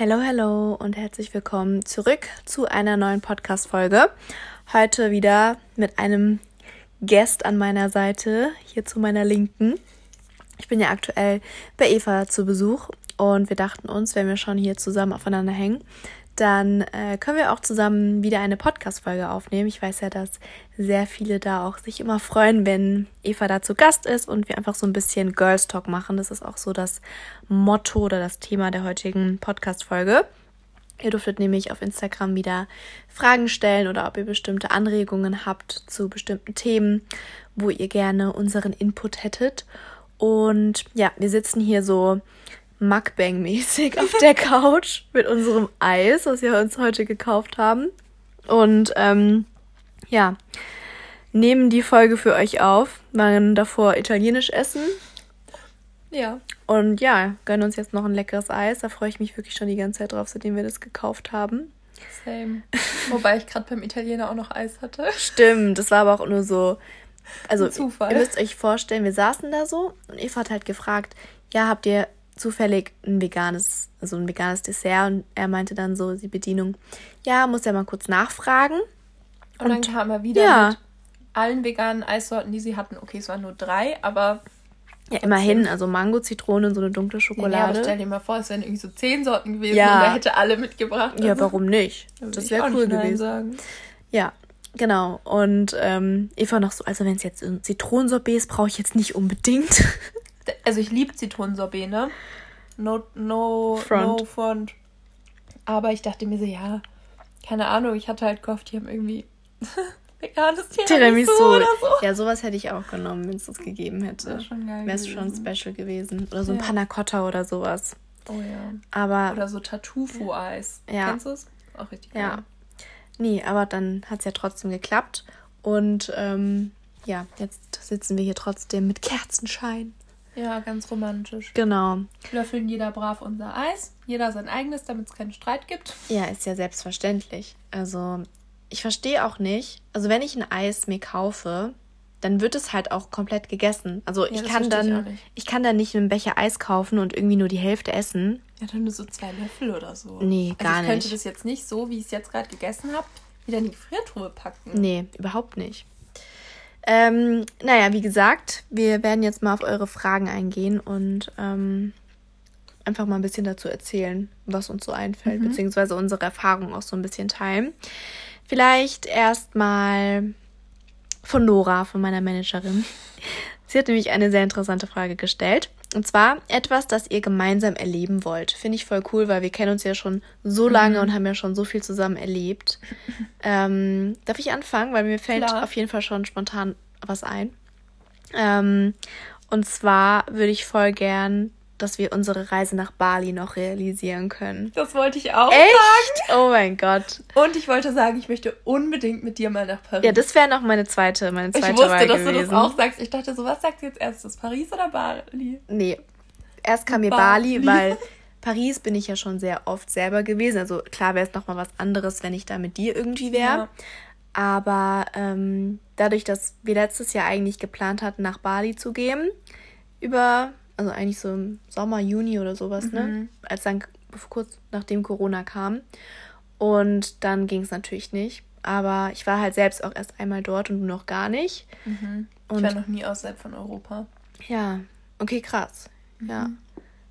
Hallo, hallo und herzlich willkommen zurück zu einer neuen Podcast-Folge. Heute wieder mit einem Guest an meiner Seite, hier zu meiner Linken. Ich bin ja aktuell bei Eva zu Besuch und wir dachten uns, wenn wir schon hier zusammen aufeinander hängen, dann äh, können wir auch zusammen wieder eine Podcast-Folge aufnehmen. Ich weiß ja, dass sehr viele da auch sich immer freuen, wenn Eva da zu Gast ist und wir einfach so ein bisschen Girls Talk machen. Das ist auch so das Motto oder das Thema der heutigen Podcast-Folge. Ihr dürftet nämlich auf Instagram wieder Fragen stellen oder ob ihr bestimmte Anregungen habt zu bestimmten Themen, wo ihr gerne unseren Input hättet. Und ja, wir sitzen hier so Mukbang-mäßig auf der Couch mit unserem Eis, was wir uns heute gekauft haben. Und ähm, ja, nehmen die Folge für euch auf, waren davor italienisch essen. Ja. Und ja, gönnen uns jetzt noch ein leckeres Eis. Da freue ich mich wirklich schon die ganze Zeit drauf, seitdem wir das gekauft haben. Same. Wobei ich gerade beim Italiener auch noch Eis hatte. Stimmt, das war aber auch nur so. Also, Zufall. ihr müsst euch vorstellen, wir saßen da so und Eva hat halt gefragt: Ja, habt ihr zufällig ein veganes, also ein veganes Dessert und er meinte dann so die Bedienung, ja, muss ja mal kurz nachfragen. Und, und dann kam er wieder ja. mit allen veganen Eissorten, die sie hatten. Okay, es waren nur drei, aber ja, immerhin, also Mango, Zitrone und so eine dunkle Schokolade. Ja, aber stell dir mal vor, es wären irgendwie so zehn Sorten gewesen ja. und er hätte alle mitgebracht. Ja, also, warum nicht? Das wäre cool gewesen. Sagen. Ja, genau. Und ähm, Eva noch so, also wenn es jetzt Zitronensorbet ist, brauche ich jetzt nicht unbedingt. also ich liebe Zitronensorbet, ne? No, no, front. no front. Aber ich dachte mir so, ja, keine Ahnung, ich hatte halt gehofft, die haben irgendwie veganes Tiramisu, Tiramisu oder so. Ja, sowas hätte ich auch genommen, wenn es das gegeben hätte. Wäre Wäre schon special gewesen. Oder so ein ja. Panna Cotta oder sowas. Oh ja. Aber, oder so Tartufo-Eis. Ja. Kennst du es? Auch richtig geil. Ja. Nee, aber dann hat es ja trotzdem geklappt. Und ähm, ja, jetzt sitzen wir hier trotzdem mit Kerzenschein. Ja, ganz romantisch. Genau. Löffeln jeder brav unser Eis, jeder sein eigenes, damit es keinen Streit gibt. Ja, ist ja selbstverständlich. Also, ich verstehe auch nicht, also wenn ich ein Eis mir kaufe, dann wird es halt auch komplett gegessen. Also ja, ich kann dann, ich, ich, kann dann nicht einen Becher Eis kaufen und irgendwie nur die Hälfte essen. Ja, dann nur so zwei Löffel oder so. Nee, also gar nicht. Ich könnte das jetzt nicht so, wie ich es jetzt gerade gegessen habe, wieder in die Gefriertruhe packen. Nee, überhaupt nicht. Ähm, naja, wie gesagt, wir werden jetzt mal auf eure Fragen eingehen und ähm, einfach mal ein bisschen dazu erzählen, was uns so einfällt, mhm. beziehungsweise unsere Erfahrungen auch so ein bisschen teilen. Vielleicht erstmal von Nora, von meiner Managerin. Sie hat nämlich eine sehr interessante Frage gestellt. Und zwar etwas, das ihr gemeinsam erleben wollt. Finde ich voll cool, weil wir kennen uns ja schon so lange mhm. und haben ja schon so viel zusammen erlebt. Ähm, darf ich anfangen? Weil mir fällt Klar. auf jeden Fall schon spontan was ein. Ähm, und zwar würde ich voll gern dass wir unsere Reise nach Bali noch realisieren können. Das wollte ich auch Echt? sagen. Oh mein Gott. Und ich wollte sagen, ich möchte unbedingt mit dir mal nach Paris. Ja, das wäre noch meine zweite, meine zweite Ich wusste, Wahl dass gewesen. du das auch sagst. Ich dachte so, was sagst du jetzt erstes? Paris oder Bali? Nee. Erst kam mir Bali, Bali weil Paris bin ich ja schon sehr oft selber gewesen. Also klar wäre es nochmal was anderes, wenn ich da mit dir irgendwie wäre. Ja. Aber ähm, dadurch, dass wir letztes Jahr eigentlich geplant hatten, nach Bali zu gehen, über also eigentlich so im Sommer, Juni oder sowas, ne? mhm. ne? Als dann kurz nachdem Corona kam. Und dann ging es natürlich nicht. Aber ich war halt selbst auch erst einmal dort und du noch gar nicht. Mhm. Ich war noch nie außerhalb von Europa. Ja, okay, krass. Mhm. Ja.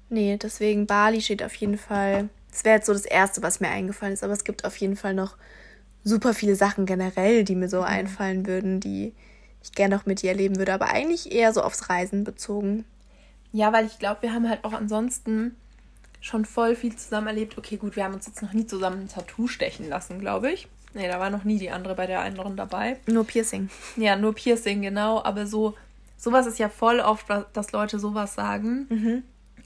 Nee, deswegen Bali steht auf jeden Fall. Das wäre jetzt so das Erste, was mir eingefallen ist. Aber es gibt auf jeden Fall noch super viele Sachen generell, die mir so mhm. einfallen würden, die ich gerne noch mit dir erleben würde. Aber eigentlich eher so aufs Reisen bezogen. Ja, weil ich glaube, wir haben halt auch ansonsten schon voll viel zusammen erlebt. Okay, gut, wir haben uns jetzt noch nie zusammen ein Tattoo stechen lassen, glaube ich. Nee, da war noch nie die andere bei der anderen dabei. Nur Piercing. Ja, nur Piercing, genau. Aber so, sowas ist ja voll oft, dass Leute sowas sagen. Mhm.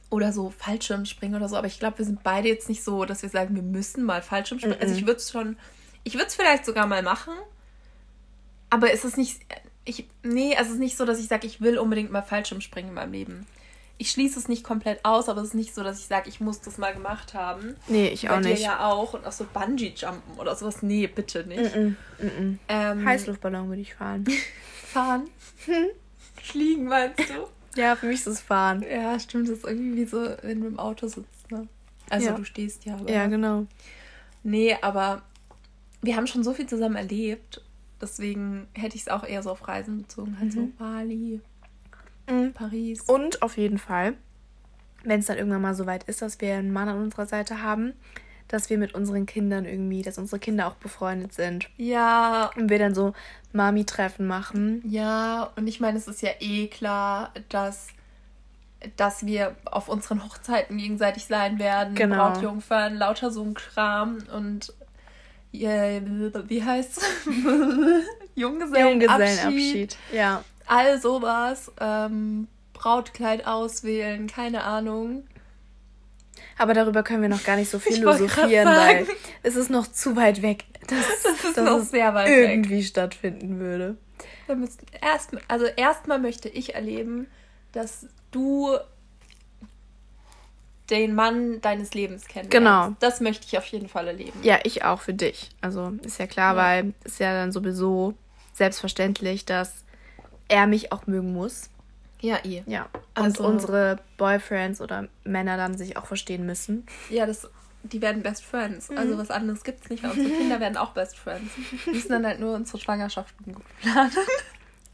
Oder so Fallschirmspringen oder so. Aber ich glaube, wir sind beide jetzt nicht so, dass wir sagen, wir müssen mal Fallschirmspringen. Mhm. Also ich würde es schon, ich würde es vielleicht sogar mal machen. Aber ist es nicht, ich, nee, es ist nicht so, dass ich sage, ich will unbedingt mal Fallschirmspringen in meinem Leben ich schließe es nicht komplett aus, aber es ist nicht so, dass ich sage, ich muss das mal gemacht haben. Nee, ich Bei auch nicht. Dir ja auch und auch so Bungee-Jumpen oder sowas. Nee, bitte nicht. Mm -mm, mm ähm, Heißluftballon würde ich fahren. fahren? Fliegen meinst du? ja, für mich ist es fahren. Ja, stimmt. Das ist irgendwie wie so, wenn du im Auto sitzt, ne? Also Ja. du stehst ja. Aber Ja, genau. Nee, aber wir haben schon so viel zusammen erlebt. Deswegen hätte ich es auch eher so auf Reisen bezogen. Halt so Bali, Mhm. Paris. Und auf jeden Fall, wenn es dann irgendwann mal so weit ist, dass wir einen Mann an unserer Seite haben, dass wir mit unseren Kindern irgendwie, dass unsere Kinder auch befreundet sind. Ja, Und wir dann so Mami-Treffen machen. ja. Und ich meine, es ist ja eh klar, dass, dass wir auf unseren Hochzeiten gegenseitig sein werden. Genau. Brautjungfern, lauter so ein Kram. Und äh, wie heißt's? Junggesellenabschied. Junggesellenabschied. Ja. All sowas, ähm, Brautkleid auswählen, keine Ahnung. Aber darüber können wir noch gar nicht so philosophieren, weil es ist noch zu weit weg, dass, Das ist dass noch es sehr weit weg. irgendwie stattfinden würde. Erst, also erstmal möchte ich erleben, dass du den Mann deines Lebens kennenlernst. Genau. Das möchte ich auf jeden Fall erleben. Ja, ich auch für dich. Also ist ja klar, Ja. weil ist ja dann sowieso selbstverständlich, dass er mich auch mögen muss. Ja, eh. Ja. Und Also- unsere Boyfriends oder Männer dann sich auch verstehen müssen. Ja, das, die werden Best Friends. Mhm. Also was anderes gibt's nicht. weil Unsere Kinder werden auch Best Friends. Wir müssen dann halt nur unsere Schwangerschaften gut planen.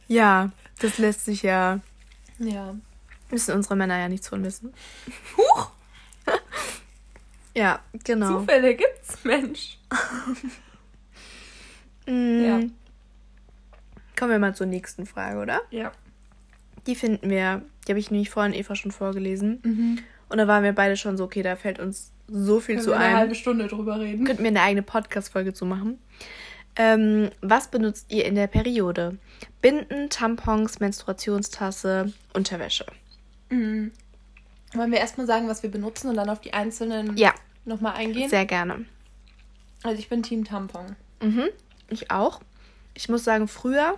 Ja, das lässt sich ja. Ja. Müssen unsere Männer ja nichts von wissen. Huch! Ja, genau. Zufälle gibt's, Mensch. Mm. Ja. Kommen wir mal zur nächsten Frage, oder? Ja. Die finden wir, die habe ich nämlich vorhin Eva schon vorgelesen. Mhm. Und da waren wir beide schon so, okay, da fällt uns so viel Können zu wir eine ein. halbe Stunde drüber reden. Könnten wir eine eigene Podcast-Folge zu machen. Ähm, was benutzt ihr in der Periode? Binden, Tampons, Menstruationstasse, Unterwäsche. Mhm. Wollen wir erstmal sagen, was wir benutzen und dann auf die einzelnen Ja, nochmal eingehen? sehr gerne. Also ich bin Team Tampon. Mhm, ich auch. Ich muss sagen, früher,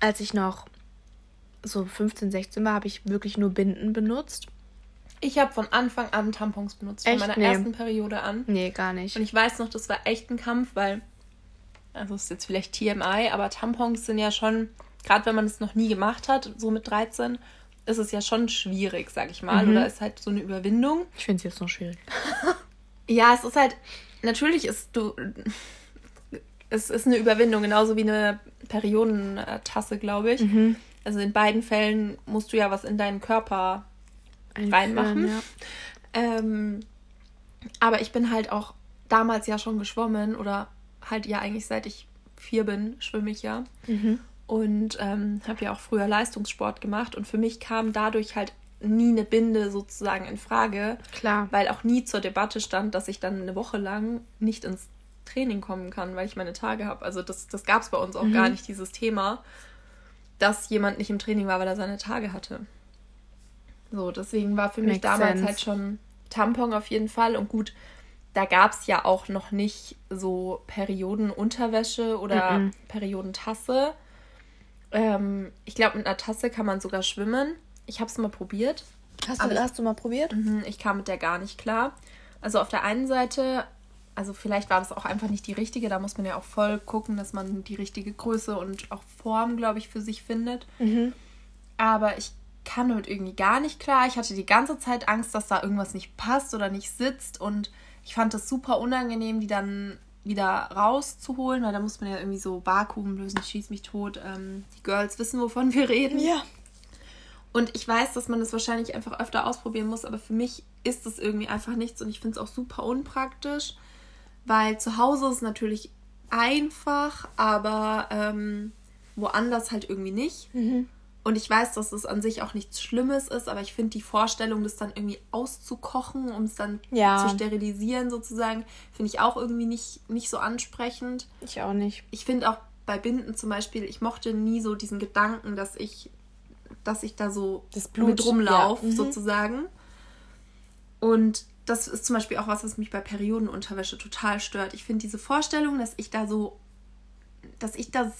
als ich noch so 15, 16 war, habe ich wirklich nur Binden benutzt. Ich habe von Anfang an Tampons benutzt, von Echt? meiner Nee. ersten Periode an. Nee, gar nicht. Und ich weiß noch, das war echt ein Kampf, weil, also ist jetzt vielleicht TMI, aber Tampons sind ja schon, gerade wenn man es noch nie gemacht hat, so mit 13, ist es ja schon schwierig, sag ich mal. Mhm. Oder ist halt so eine Überwindung. Ich finde es jetzt noch schwierig. Ja, es ist halt, natürlich ist du, es ist eine Überwindung, genauso wie eine Periodentasse, glaube ich. Mhm. Also in beiden Fällen musst du ja was in deinen Körper Einführen, Reinmachen. Ja. Ähm, aber ich bin halt auch damals ja schon geschwommen oder halt ja eigentlich seit ich vier bin, schwimme ich ja. Mhm. Und ähm, habe ja auch früher Leistungssport gemacht und für mich kam dadurch halt nie eine Binde sozusagen in Frage, Klar. weil auch nie zur Debatte stand, dass ich dann eine Woche lang nicht ins Training kommen kann, weil ich meine Tage habe. Also das, das gab es bei uns auch Mhm. gar nicht, dieses Thema, dass jemand nicht im Training war, weil er seine Tage hatte. So, deswegen war für mich Makes damals sense. halt schon Tampon auf jeden Fall. Und gut, da gab es ja auch noch nicht so Periodenunterwäsche oder Mhm. Periodentasse. Ähm, ich glaube, mit einer Tasse kann man sogar schwimmen. Ich habe es mal probiert. Hast du, ich- hast du mal probiert? Mhm, Ich kam mit der gar nicht klar. Also auf der einen Seite, also vielleicht war das auch einfach nicht die richtige. Da muss man ja auch voll gucken, dass man die richtige Größe und auch Form, glaube ich, für sich findet. Mhm. Aber ich kam damit irgendwie gar nicht klar. Ich hatte die ganze Zeit Angst, dass da irgendwas nicht passt oder nicht sitzt. Und ich fand es super unangenehm, die dann wieder rauszuholen, weil da muss man ja irgendwie so Vakuum lösen, schieß mich tot. Ähm, die Girls wissen, wovon wir reden. Ja. Und ich weiß, dass man das wahrscheinlich einfach öfter ausprobieren muss, aber für mich ist es irgendwie einfach nichts und ich finde es auch super unpraktisch, weil zu Hause ist es natürlich einfach, aber ähm, woanders halt irgendwie nicht. Mhm. Und ich weiß, dass es an sich auch nichts Schlimmes ist, aber ich finde die Vorstellung, das dann irgendwie auszukochen, um es dann Ja. zu sterilisieren sozusagen, finde ich auch irgendwie nicht, nicht so ansprechend Ich auch nicht. ich finde auch bei Binden zum Beispiel, ich mochte nie so diesen Gedanken, dass ich, dass ich da so Das Blut, mit rumlaufe, ja. Mhm. sozusagen. Und das ist zum Beispiel auch was, was mich bei Periodenunterwäsche total stört. Ich finde diese Vorstellung, dass ich da so, dass ich das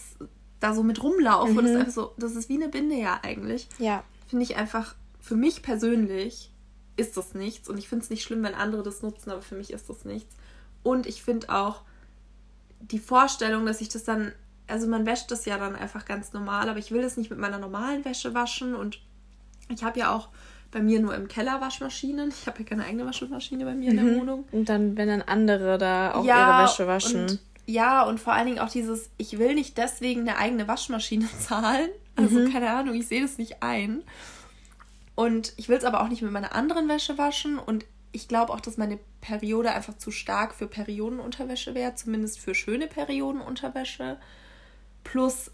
da so mit rumlaufe und es Mhm. einfach so, das ist wie eine Binde ja eigentlich, Ja. finde ich einfach, für mich persönlich ist das nichts. Und ich finde es nicht schlimm, wenn andere das nutzen, aber für mich ist das nichts. Und ich finde auch die Vorstellung, dass ich das dann, also man wäscht das ja dann einfach ganz normal, aber ich will das nicht mit meiner normalen Wäsche waschen. Und ich habe ja auch bei mir nur im Keller Waschmaschinen. Ich habe ja keine eigene Waschmaschine bei mir mhm. in der Wohnung. Und dann, wenn dann andere da auch ja, ihre Wäsche waschen. Und, ja, und vor allen Dingen auch dieses, ich will nicht deswegen eine eigene Waschmaschine zahlen. Also mhm. keine Ahnung, ich sehe das nicht ein. Und ich will es aber auch nicht mit meiner anderen Wäsche waschen. Und ich glaube auch, dass meine Periode einfach zu stark für Periodenunterwäsche wäre, zumindest für schöne Periodenunterwäsche. Plus,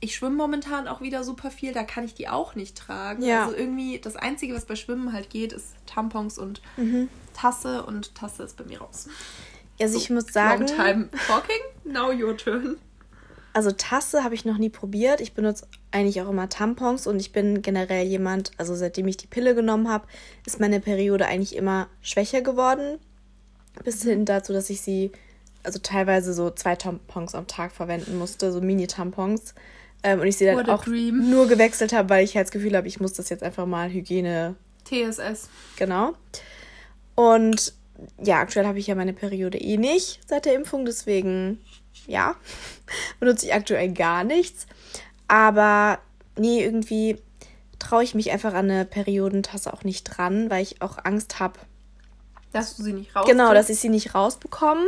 ich schwimme momentan auch wieder super viel, da kann ich die auch nicht tragen. Ja. Also irgendwie, das Einzige, was bei Schwimmen halt geht, ist Tampons und mhm. Tasse und Tasse ist bei mir raus. Also so, ich muss sagen. Long time talking, now your turn. Also Tasse habe ich noch nie probiert. Ich benutze eigentlich auch immer Tampons und ich bin generell jemand, also seitdem ich die Pille genommen habe, ist meine Periode eigentlich immer schwächer geworden. Bis hin dazu, dass ich sie, also teilweise so zwei Tampons am Tag verwenden musste, so Mini-Tampons. Ähm, und ich sie dann What auch nur gewechselt habe, weil ich halt das Gefühl habe, ich muss das jetzt einfach mal Hygiene. TSS. Genau. Und ja, aktuell habe ich ja meine Periode eh nicht seit der Impfung, deswegen ja, benutze ich aktuell gar nichts. Aber nee, irgendwie traue ich mich einfach an eine Periodentasse auch nicht dran, weil ich auch Angst habe. Dass du sie nicht raus Genau, dass ich sie nicht rausbekomme.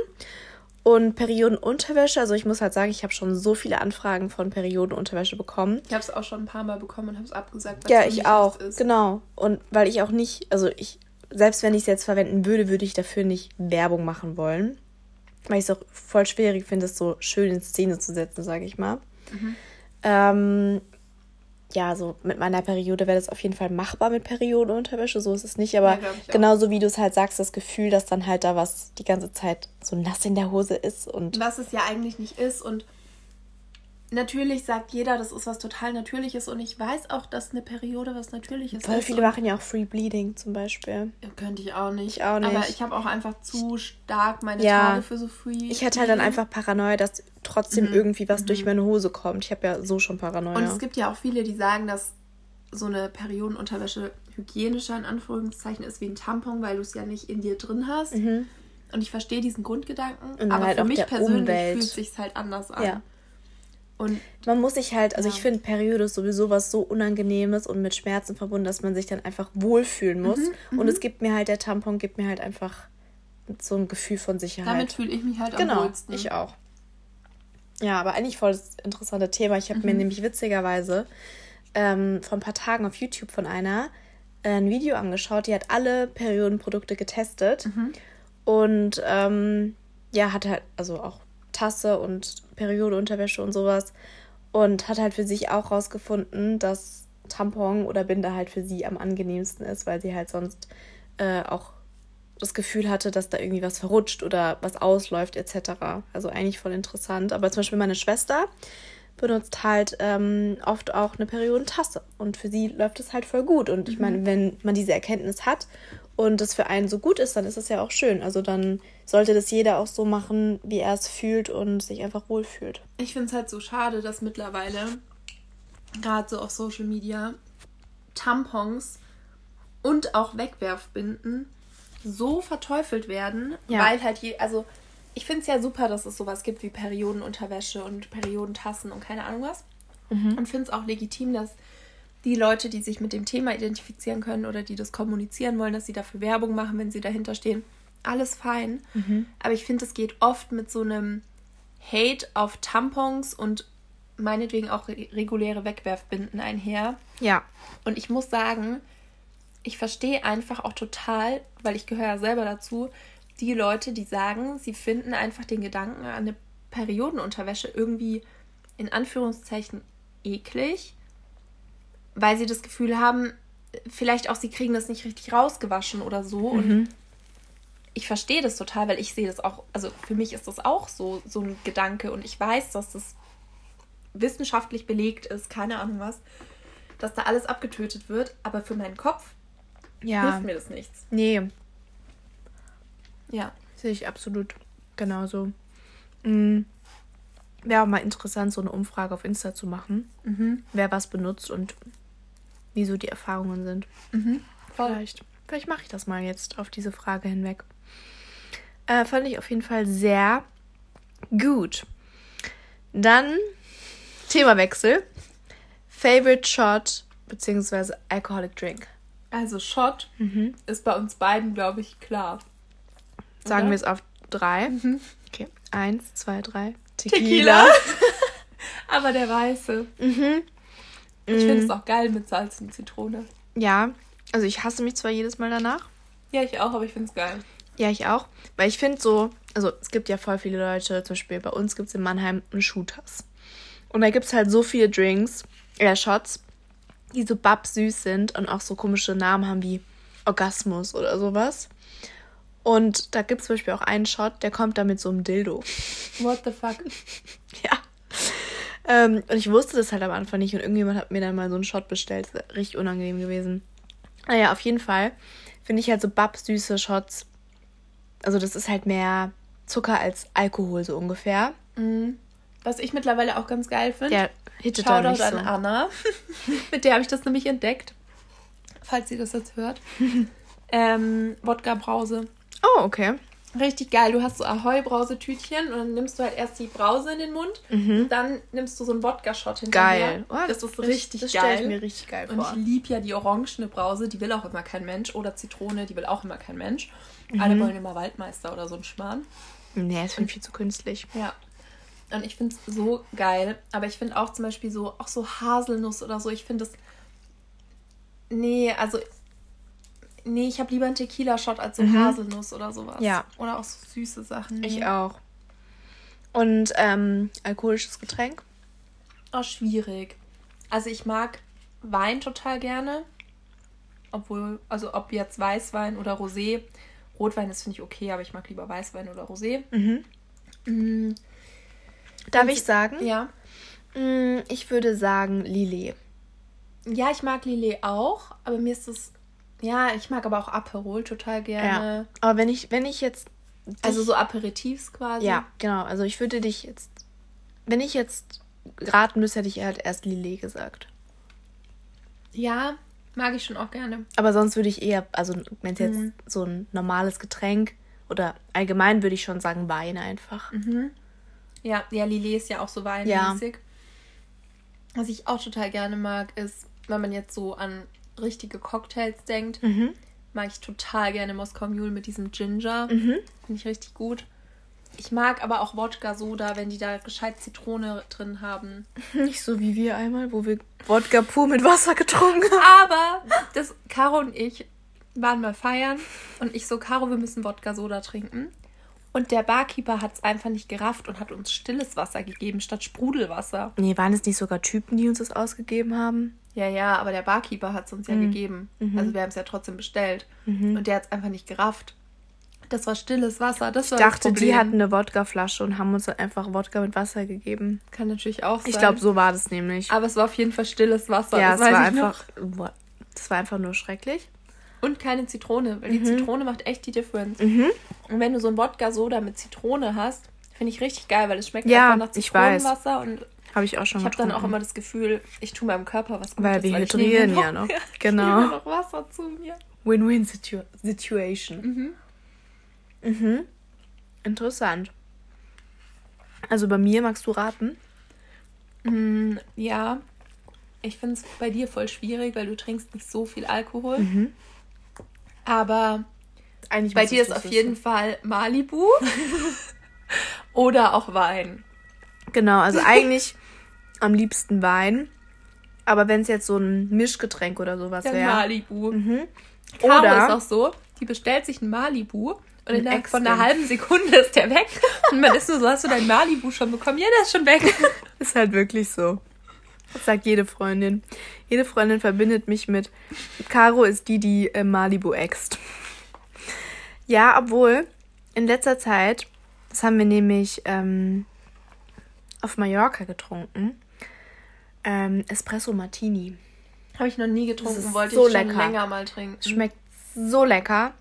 Und Periodenunterwäsche, also ich muss halt sagen, ich habe schon so viele Anfragen von Periodenunterwäsche bekommen. Ich habe es auch schon ein paar Mal bekommen und habe es abgesagt. Ja, ich auch. Genau. Und weil ich auch nicht, also ich, selbst wenn ich es jetzt verwenden würde, würde ich dafür nicht Werbung machen wollen weil ich es auch voll schwierig finde, es so schön in Szene zu setzen, sage ich mal. Mhm. Ähm, ja, so mit meiner Periode wäre das auf jeden Fall machbar mit Periodenunterwäsche, so ist es nicht, aber ja, genauso wie du es halt sagst, das Gefühl, dass dann halt da was die ganze Zeit so nass in der Hose ist und. Was es ja eigentlich nicht ist und natürlich sagt jeder, das ist was total Natürliches und ich weiß auch, dass eine Periode was Natürliches Voll ist. Voll viele machen ja auch Free Bleeding zum Beispiel. Könnte ich auch nicht. Ich auch nicht. Aber ich habe auch einfach zu stark meine ja. Tage für so Free. Ich hätte halt dann einfach Paranoia, dass trotzdem mhm. irgendwie was mhm. durch meine Hose kommt. Ich habe ja so schon Paranoia. Und es gibt ja auch viele, die sagen, dass so eine Periodenunterwäsche hygienischer in Anführungszeichen ist wie ein Tampon, weil du es ja nicht in dir drin hast. Mhm. Und ich verstehe diesen Grundgedanken, aber halt für mich persönlich Umwelt. fühlt es sich halt anders an. Ja. Und man muss sich halt, also ja. ich finde Periode ist sowieso was so Unangenehmes und mit Schmerzen verbunden, dass man sich dann einfach wohlfühlen muss. Mhm, und mhm. es gibt mir halt, der Tampon gibt mir halt einfach so ein Gefühl von Sicherheit. Damit fühle ich mich halt am genau, wohlsten. ich auch. Ja, aber eigentlich voll das interessante Thema. Ich habe mhm. mir nämlich witzigerweise ähm, vor ein paar Tagen auf YouTube von einer äh, ein Video angeschaut, die hat alle Periodenprodukte getestet mhm. und ähm, ja, hat halt, also auch Tasse und Periodeunterwäsche und sowas. Und hat halt für sich auch rausgefunden, dass Tampon oder Binde halt für sie am angenehmsten ist, weil sie halt sonst äh, auch das Gefühl hatte, dass da irgendwie was verrutscht oder was ausläuft etc. Also eigentlich voll interessant. Aber zum Beispiel meine Schwester benutzt halt ähm, oft auch eine Periodentasse und für sie läuft es halt voll gut. Und ich meine, mhm. wenn man diese Erkenntnis hat und es für einen so gut ist, dann ist es ja auch schön. Also dann sollte das jeder auch so machen, wie er es fühlt und sich einfach wohlfühlt. Ich finde es halt so schade, dass mittlerweile, gerade so auf Social Media, Tampons und auch Wegwerfbinden so verteufelt werden, ja. weil halt je, also ich finde es ja super, dass es sowas gibt wie Periodenunterwäsche und Periodentassen und keine Ahnung was. Mhm. Und finde es auch legitim, dass die Leute, die sich mit dem Thema identifizieren können oder die das kommunizieren wollen, dass sie dafür Werbung machen, wenn sie dahinter stehen. Alles fein. Mhm. Aber ich finde, es geht oft mit so einem Hate auf Tampons und meinetwegen auch reguläre Wegwerfbinden einher. Ja. Und ich muss sagen, ich verstehe einfach auch total, weil ich gehöre ja selber dazu, die Leute, die sagen, sie finden einfach den Gedanken an eine Periodenunterwäsche irgendwie in Anführungszeichen eklig weil sie das Gefühl haben, vielleicht auch sie kriegen das nicht richtig rausgewaschen oder so. Mhm. Und ich verstehe das total, weil ich sehe das auch, also für mich ist das auch so, so ein Gedanke und ich weiß, dass das wissenschaftlich belegt ist, keine Ahnung was, dass da alles abgetötet wird, aber für meinen Kopf ja. hilft mir das nichts. Nee. Ja. Sehe ich absolut genauso. Mhm. Wäre auch mal interessant, so eine Umfrage auf Insta zu machen, mhm. wer was benutzt und wie so die Erfahrungen sind. Mhm, vielleicht. Vielleicht mache ich das mal jetzt auf diese Frage hinweg. Äh, fand ich auf jeden Fall sehr gut. Dann Themawechsel. Favorite Shot bzw. Alcoholic Drink. Also Shot Mhm. ist bei uns beiden, glaube ich, klar. Sagen Oder? wir es auf drei. Okay. Eins, zwei, drei. Tequila. Aber der weiße. Mhm. Ich finde es auch geil mit Salz und Zitrone. Ja, also ich hasse mich zwar jedes Mal danach. Ja, ich auch, aber ich finde es geil. Ja, ich auch. Weil ich finde so, also es gibt ja voll viele Leute, zum Beispiel bei uns gibt es in Mannheim einen Shooters. Und da gibt es halt so viele Drinks, äh, Shots, die so babsüß sind und auch so komische Namen haben wie Orgasmus oder sowas. Und da gibt es zum Beispiel auch einen Shot, der kommt da mit so einem Dildo. What the fuck? Ja. Ähm, und ich wusste das halt am Anfang nicht und irgendjemand hat mir dann mal so einen Shot bestellt. Richtig unangenehm gewesen. Naja, auf jeden Fall finde ich halt so babsüße Shots. Also das ist halt mehr Zucker als Alkohol so ungefähr. Was ich mittlerweile auch ganz geil finde. Der hittet Shoutout nicht an so. Anna. Mit der habe ich das nämlich entdeckt. Falls ihr das jetzt hört. ähm, Wodka-Brause. Oh, okay. Richtig geil. Du hast so Ahoi-Brausetütchen und dann nimmst du halt erst die Brause in den Mund. Dann nimmst du so einen Wodka-Shot hinterher. Geil. Oh, das ist richtig das geil. stelle ich mir richtig geil Und vor. ich liebe ja die orangene Brause, die will auch immer kein Mensch. Oder Zitrone, die will auch immer kein Mensch. Alle wollen immer Waldmeister oder so ein Schmarrn. Nee, ist finde ich viel zu künstlich. Ja. Und ich finde es so geil. Aber ich finde auch zum Beispiel so, auch so Haselnuss oder so, ich finde es. Nee, also. Nee, ich habe lieber einen Tequila-Shot als so Haselnuss oder sowas. Ja. Oder auch so süße Sachen. Ich auch. Und ähm, alkoholisches Getränk? Oh, schwierig. Also ich mag Wein total gerne. Obwohl, also ob jetzt Weißwein oder Rosé. Rotwein ist, finde ich, okay, aber ich mag lieber Weißwein oder Rosé. Mm, Darf ich sagen? ja. Mm, Ich würde sagen Lillet. Ja, ich mag Lillet auch, aber mir ist das. Ja, ich mag aber auch Aperol total gerne. Ja. Aber wenn ich, wenn ich jetzt. Also so Aperitifs quasi. Ja, genau. Also ich würde dich jetzt. Wenn ich jetzt raten müsste, hätte ich halt erst Lillet gesagt. Ja, mag ich schon auch gerne. Aber sonst würde ich eher, also wenn es jetzt Mhm. so ein normales Getränk oder allgemein würde ich schon sagen Wein einfach. Ja, ja, Lillet ist ja auch so weinmäßig. Was ich auch total gerne mag, ist, wenn man jetzt so an richtige Cocktails denkt, Mhm. mag ich total gerne Moskau Mule mit diesem Ginger. Finde ich richtig gut. Ich mag aber auch Wodka Soda, wenn die da gescheit Zitrone drin haben. Nicht so wie wir einmal, wo wir Wodka pur mit Wasser getrunken haben. Aber das Caro und ich waren mal feiern und ich so, Caro, wir müssen Wodka Soda trinken. Und der Barkeeper hat es einfach nicht gerafft und hat uns stilles Wasser gegeben statt Sprudelwasser. Nee, waren es nicht sogar Typen, die uns das ausgegeben haben? Ja, ja, aber der Barkeeper hat es uns ja gegeben. Also wir haben es ja trotzdem bestellt. Und der hat es einfach nicht gerafft. Das war stilles Wasser. Das war Ich dachte, das die hatten eine Wodkaflasche und haben uns dann einfach Wodka mit Wasser gegeben. Kann natürlich auch sein. Ich glaube, so war das nämlich. Aber es war auf jeden Fall stilles Wasser. ja, das es war noch. einfach. Boah, Das war einfach nur schrecklich. Und keine Zitrone, weil Mhm. die Zitrone macht echt die Differenz. Und wenn du so ein Wodka-Soda mit Zitrone hast, finde ich richtig geil, weil es schmeckt Ja, einfach nach. Zitronenwasser und Habe ich auch schon ich habe dann auch immer das Gefühl, ich tue meinem Körper was Gutes. Weil wir ich hydrieren ja noch. Ich Genau. nehme noch Wasser zu mir. Win-win situ Situation. Mhm. Interessant. Also bei mir magst du raten? Mm, ja, ich finde es bei dir voll schwierig, weil du trinkst nicht so viel Alkohol. Mhm. Aber Eigentlich bei dir ich ist auf jeden Fall Malibu oder auch Wein. Genau, also eigentlich am liebsten Wein. Aber wenn es jetzt so ein Mischgetränk oder sowas wäre. Malibu. Mhm. Caro Oder- ist auch so, die bestellt sich einen Malibu und Ein innerhalb von einer halben Sekunde ist der weg. Und man ist nur so, hast du dein Malibu schon bekommen? Ja, der ist schon weg. Ist halt wirklich so. Das sagt jede Freundin. Jede Freundin verbindet mich mit Caro ist die, die äh, Malibu äxt. Ja, obwohl in letzter Zeit, das haben wir nämlich ähm, auf Mallorca getrunken, ähm, Espresso Martini. Habe ich noch nie getrunken, wollte so ich schon lecker. länger mal trinken. Schmeckt so lecker.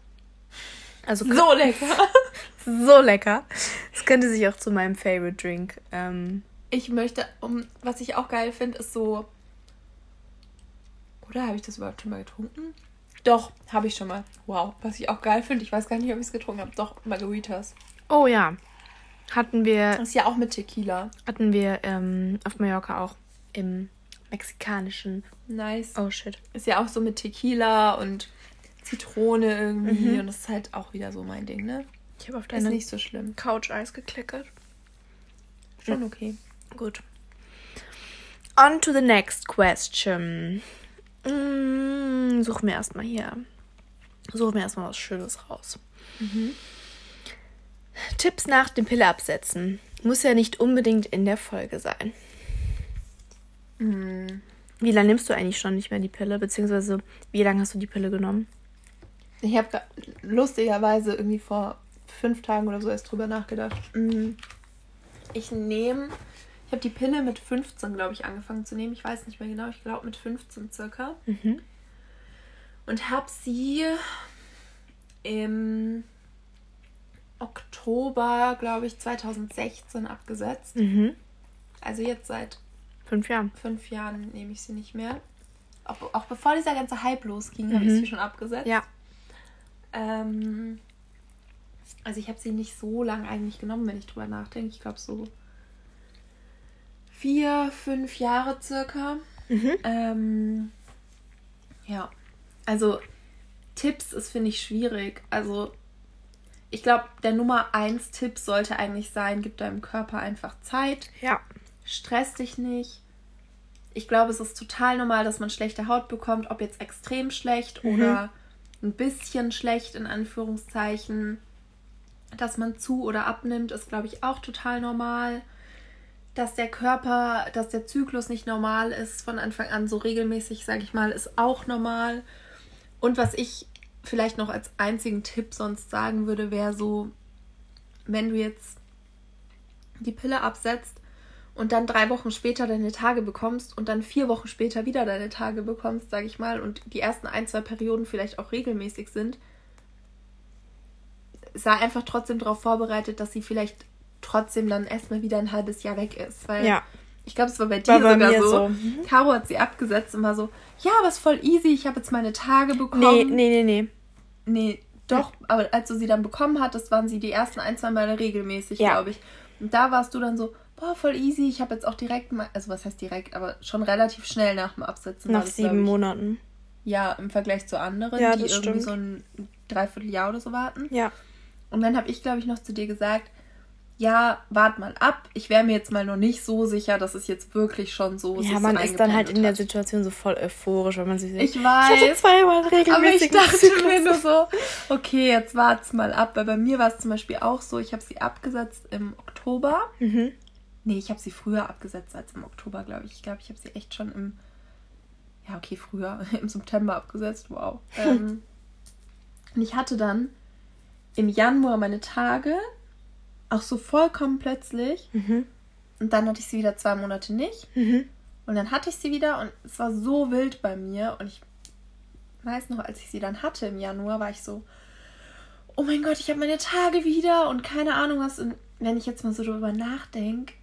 Also so lecker. so lecker. Es könnte sich auch zu meinem Favorite Drink. Ähm, Ich möchte, um, was ich auch geil finde, ist so. Oder habe ich das überhaupt schon mal getrunken? Doch, habe ich schon mal. Wow, was ich auch geil finde, ich weiß gar nicht, ob ich es getrunken habe. Doch, Margaritas. oh ja. Hatten wir Das ist ja auch mit Tequila. hatten wir ähm, auf Mallorca auch im mexikanischen. Nice. Oh shit. Ist ja auch so mit Tequila und Zitrone irgendwie. Mhm. Und das ist halt auch wieder so mein Ding, ne? Ich habe auf Ist deine nicht so schlimm. Couch Eis geklickert. Schon okay. Gut. On to the next question. Mm, such mir erstmal hier. Such mir erstmal was Schönes raus. Tipps nach dem Pille absetzen. Muss ja nicht unbedingt in der Folge sein. Mm. Wie lange nimmst du eigentlich schon nicht mehr die Pille? Beziehungsweise wie lange hast du die Pille genommen? Ich habe lustigerweise irgendwie vor fünf Tagen oder so erst drüber nachgedacht. Mm. Ich nehme, ich habe die Pille mit 15, glaube ich, angefangen zu nehmen. Ich weiß nicht mehr genau, ich glaube mit 15 circa. Mhm. Und habe sie im Oktober, glaube ich, 2016 abgesetzt. Mhm. Also jetzt seit Fünf Jahren. fünf Jahren nehme ich sie nicht mehr. Auch, auch bevor dieser ganze Hype losging, habe ich Mhm. sie schon abgesetzt. Ja. Ähm, also ich habe sie nicht so lange eigentlich genommen, wenn ich drüber nachdenke. Ich glaube so vier, fünf Jahre circa. Mhm. Ähm, ja, also Tipps ist, finde ich, schwierig. Also ich glaube, der Nummer eins Tipp sollte eigentlich sein, gib deinem Körper einfach Zeit. Ja. Stress dich nicht. Ich glaube, es ist total normal, dass man schlechte Haut bekommt, ob jetzt extrem schlecht Mhm. oder ein bisschen schlecht in Anführungszeichen. Dass man zu oder abnimmt, ist, glaube ich, auch total normal. Dass der Körper, dass der Zyklus nicht normal ist von Anfang an so regelmäßig, sage ich mal, ist auch normal. Und was ich vielleicht noch als einzigen Tipp sonst sagen würde, wäre so, wenn du jetzt die Pille absetzt und dann drei Wochen später deine Tage bekommst und dann vier Wochen später wieder deine Tage bekommst, sage ich mal, und die ersten ein, zwei Perioden vielleicht auch regelmäßig sind, sei einfach trotzdem darauf vorbereitet, dass sie vielleicht trotzdem dann erstmal wieder ein halbes Jahr weg ist. Weil Ja. ich glaube, es war bei dir War sogar so. so. Mhm. Caro hat sie abgesetzt und war so, ja, ist voll easy, ich habe jetzt meine Tage bekommen. Nee, nee, nee, nee. Nee, doch, aber als du sie dann bekommen hattest, waren sie die ersten ein, zwei Male regelmäßig, Ja. glaube ich. Und da warst du dann so, boah, voll easy, ich habe jetzt auch direkt mal, also was heißt direkt, aber schon relativ schnell nach dem Absetzen. Nach das, sieben ich. Monaten. Ja, im Vergleich zu anderen, Ja, die irgendwie stimmt. so ein Dreivierteljahr oder so warten. Ja. Und dann habe ich, glaube ich, noch zu dir gesagt, ja, wart mal ab. Ich wäre mir jetzt mal noch nicht so sicher, dass es jetzt wirklich schon so Ja, sich man ist dann halt in der. Situation so voll euphorisch, wenn man sich Ich Ich weiß. hatte zweimal einen Aber ich dachte mir nur so, okay, jetzt wart's mal ab. Weil bei mir war es zum Beispiel auch so, ich habe sie abgesetzt im Oktober. Mhm. Nee, ich habe sie früher abgesetzt als im Oktober, glaube ich. Ich glaube, ich habe sie echt schon im, ja, okay, früher, im September abgesetzt. Wow. ähm, und ich hatte dann im Januar meine Tage, auch so vollkommen plötzlich. Mhm. Und dann hatte ich sie wieder zwei Monate nicht. Mhm. Und dann hatte ich sie wieder und es war so wild bei mir. Und ich weiß noch, als ich sie dann hatte im Januar, war ich so, oh mein Gott, ich habe meine Tage wieder und keine Ahnung was. Und wenn ich jetzt mal so darüber nachdenke,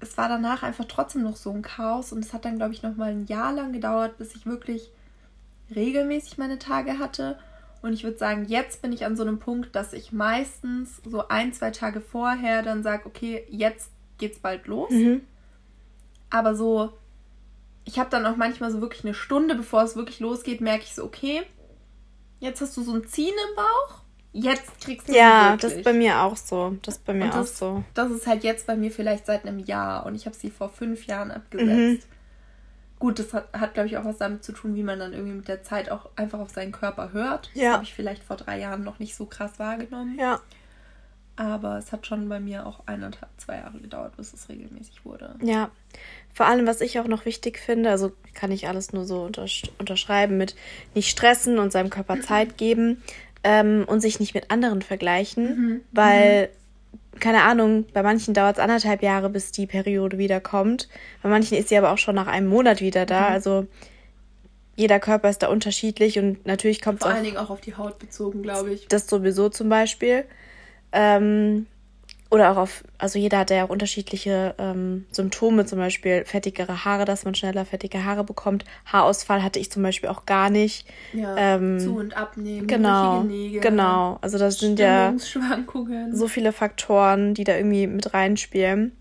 es war danach einfach trotzdem noch so ein Chaos. Und es hat dann, glaube ich, noch mal ein Jahr lang gedauert, bis ich wirklich regelmäßig meine Tage hatte. Und ich würde sagen, jetzt bin ich an so einem Punkt, dass ich meistens so ein, zwei Tage vorher dann sage, okay, jetzt geht's bald los. Mhm. Aber so, ich habe dann auch manchmal so wirklich eine Stunde, bevor es wirklich losgeht, merke ich so, okay, jetzt hast du so ein Ziehen im Bauch, jetzt kriegst du Ja, sie das wirklich. ist bei mir auch so. Das ist bei mir Und auch das, so. das ist halt jetzt bei mir vielleicht seit einem Jahr und ich habe sie vor fünf Jahren abgesetzt. Mhm. Gut, das hat, hat glaube ich, auch was damit zu tun, wie man dann irgendwie mit der Zeit auch einfach auf seinen Körper hört. Das Ja. habe ich vielleicht vor drei Jahren noch nicht so krass wahrgenommen. Ja. Aber es hat schon bei mir auch eineinhalb, zwei Jahre gedauert, bis es regelmäßig wurde. Ja, vor allem, was ich auch noch wichtig finde, also kann ich alles nur so untersch unterschreiben mit nicht stressen und seinem Körper Zeit geben ähm, und sich nicht mit anderen vergleichen, Mhm. weil, keine Ahnung, bei manchen dauert es anderthalb Jahre, bis die Periode wiederkommt. Bei manchen ist sie aber auch schon nach einem Monat wieder Mhm. da. Also jeder Körper ist da unterschiedlich und natürlich kommt es Vor auch allen Dingen auch auf die Haut bezogen, glaube ich. das sowieso zum Beispiel. Ähm, oder auch auf, also jeder hat ja auch unterschiedliche ähm, Symptome, zum Beispiel fettigere Haare, dass man schneller fettige Haare bekommt. Haarausfall hatte ich zum Beispiel auch gar nicht. Ja, Ähm, zu- und abnehmen, Genau, Nägel, genau. Also das sind ja so viele Faktoren, die da irgendwie mit reinspielen.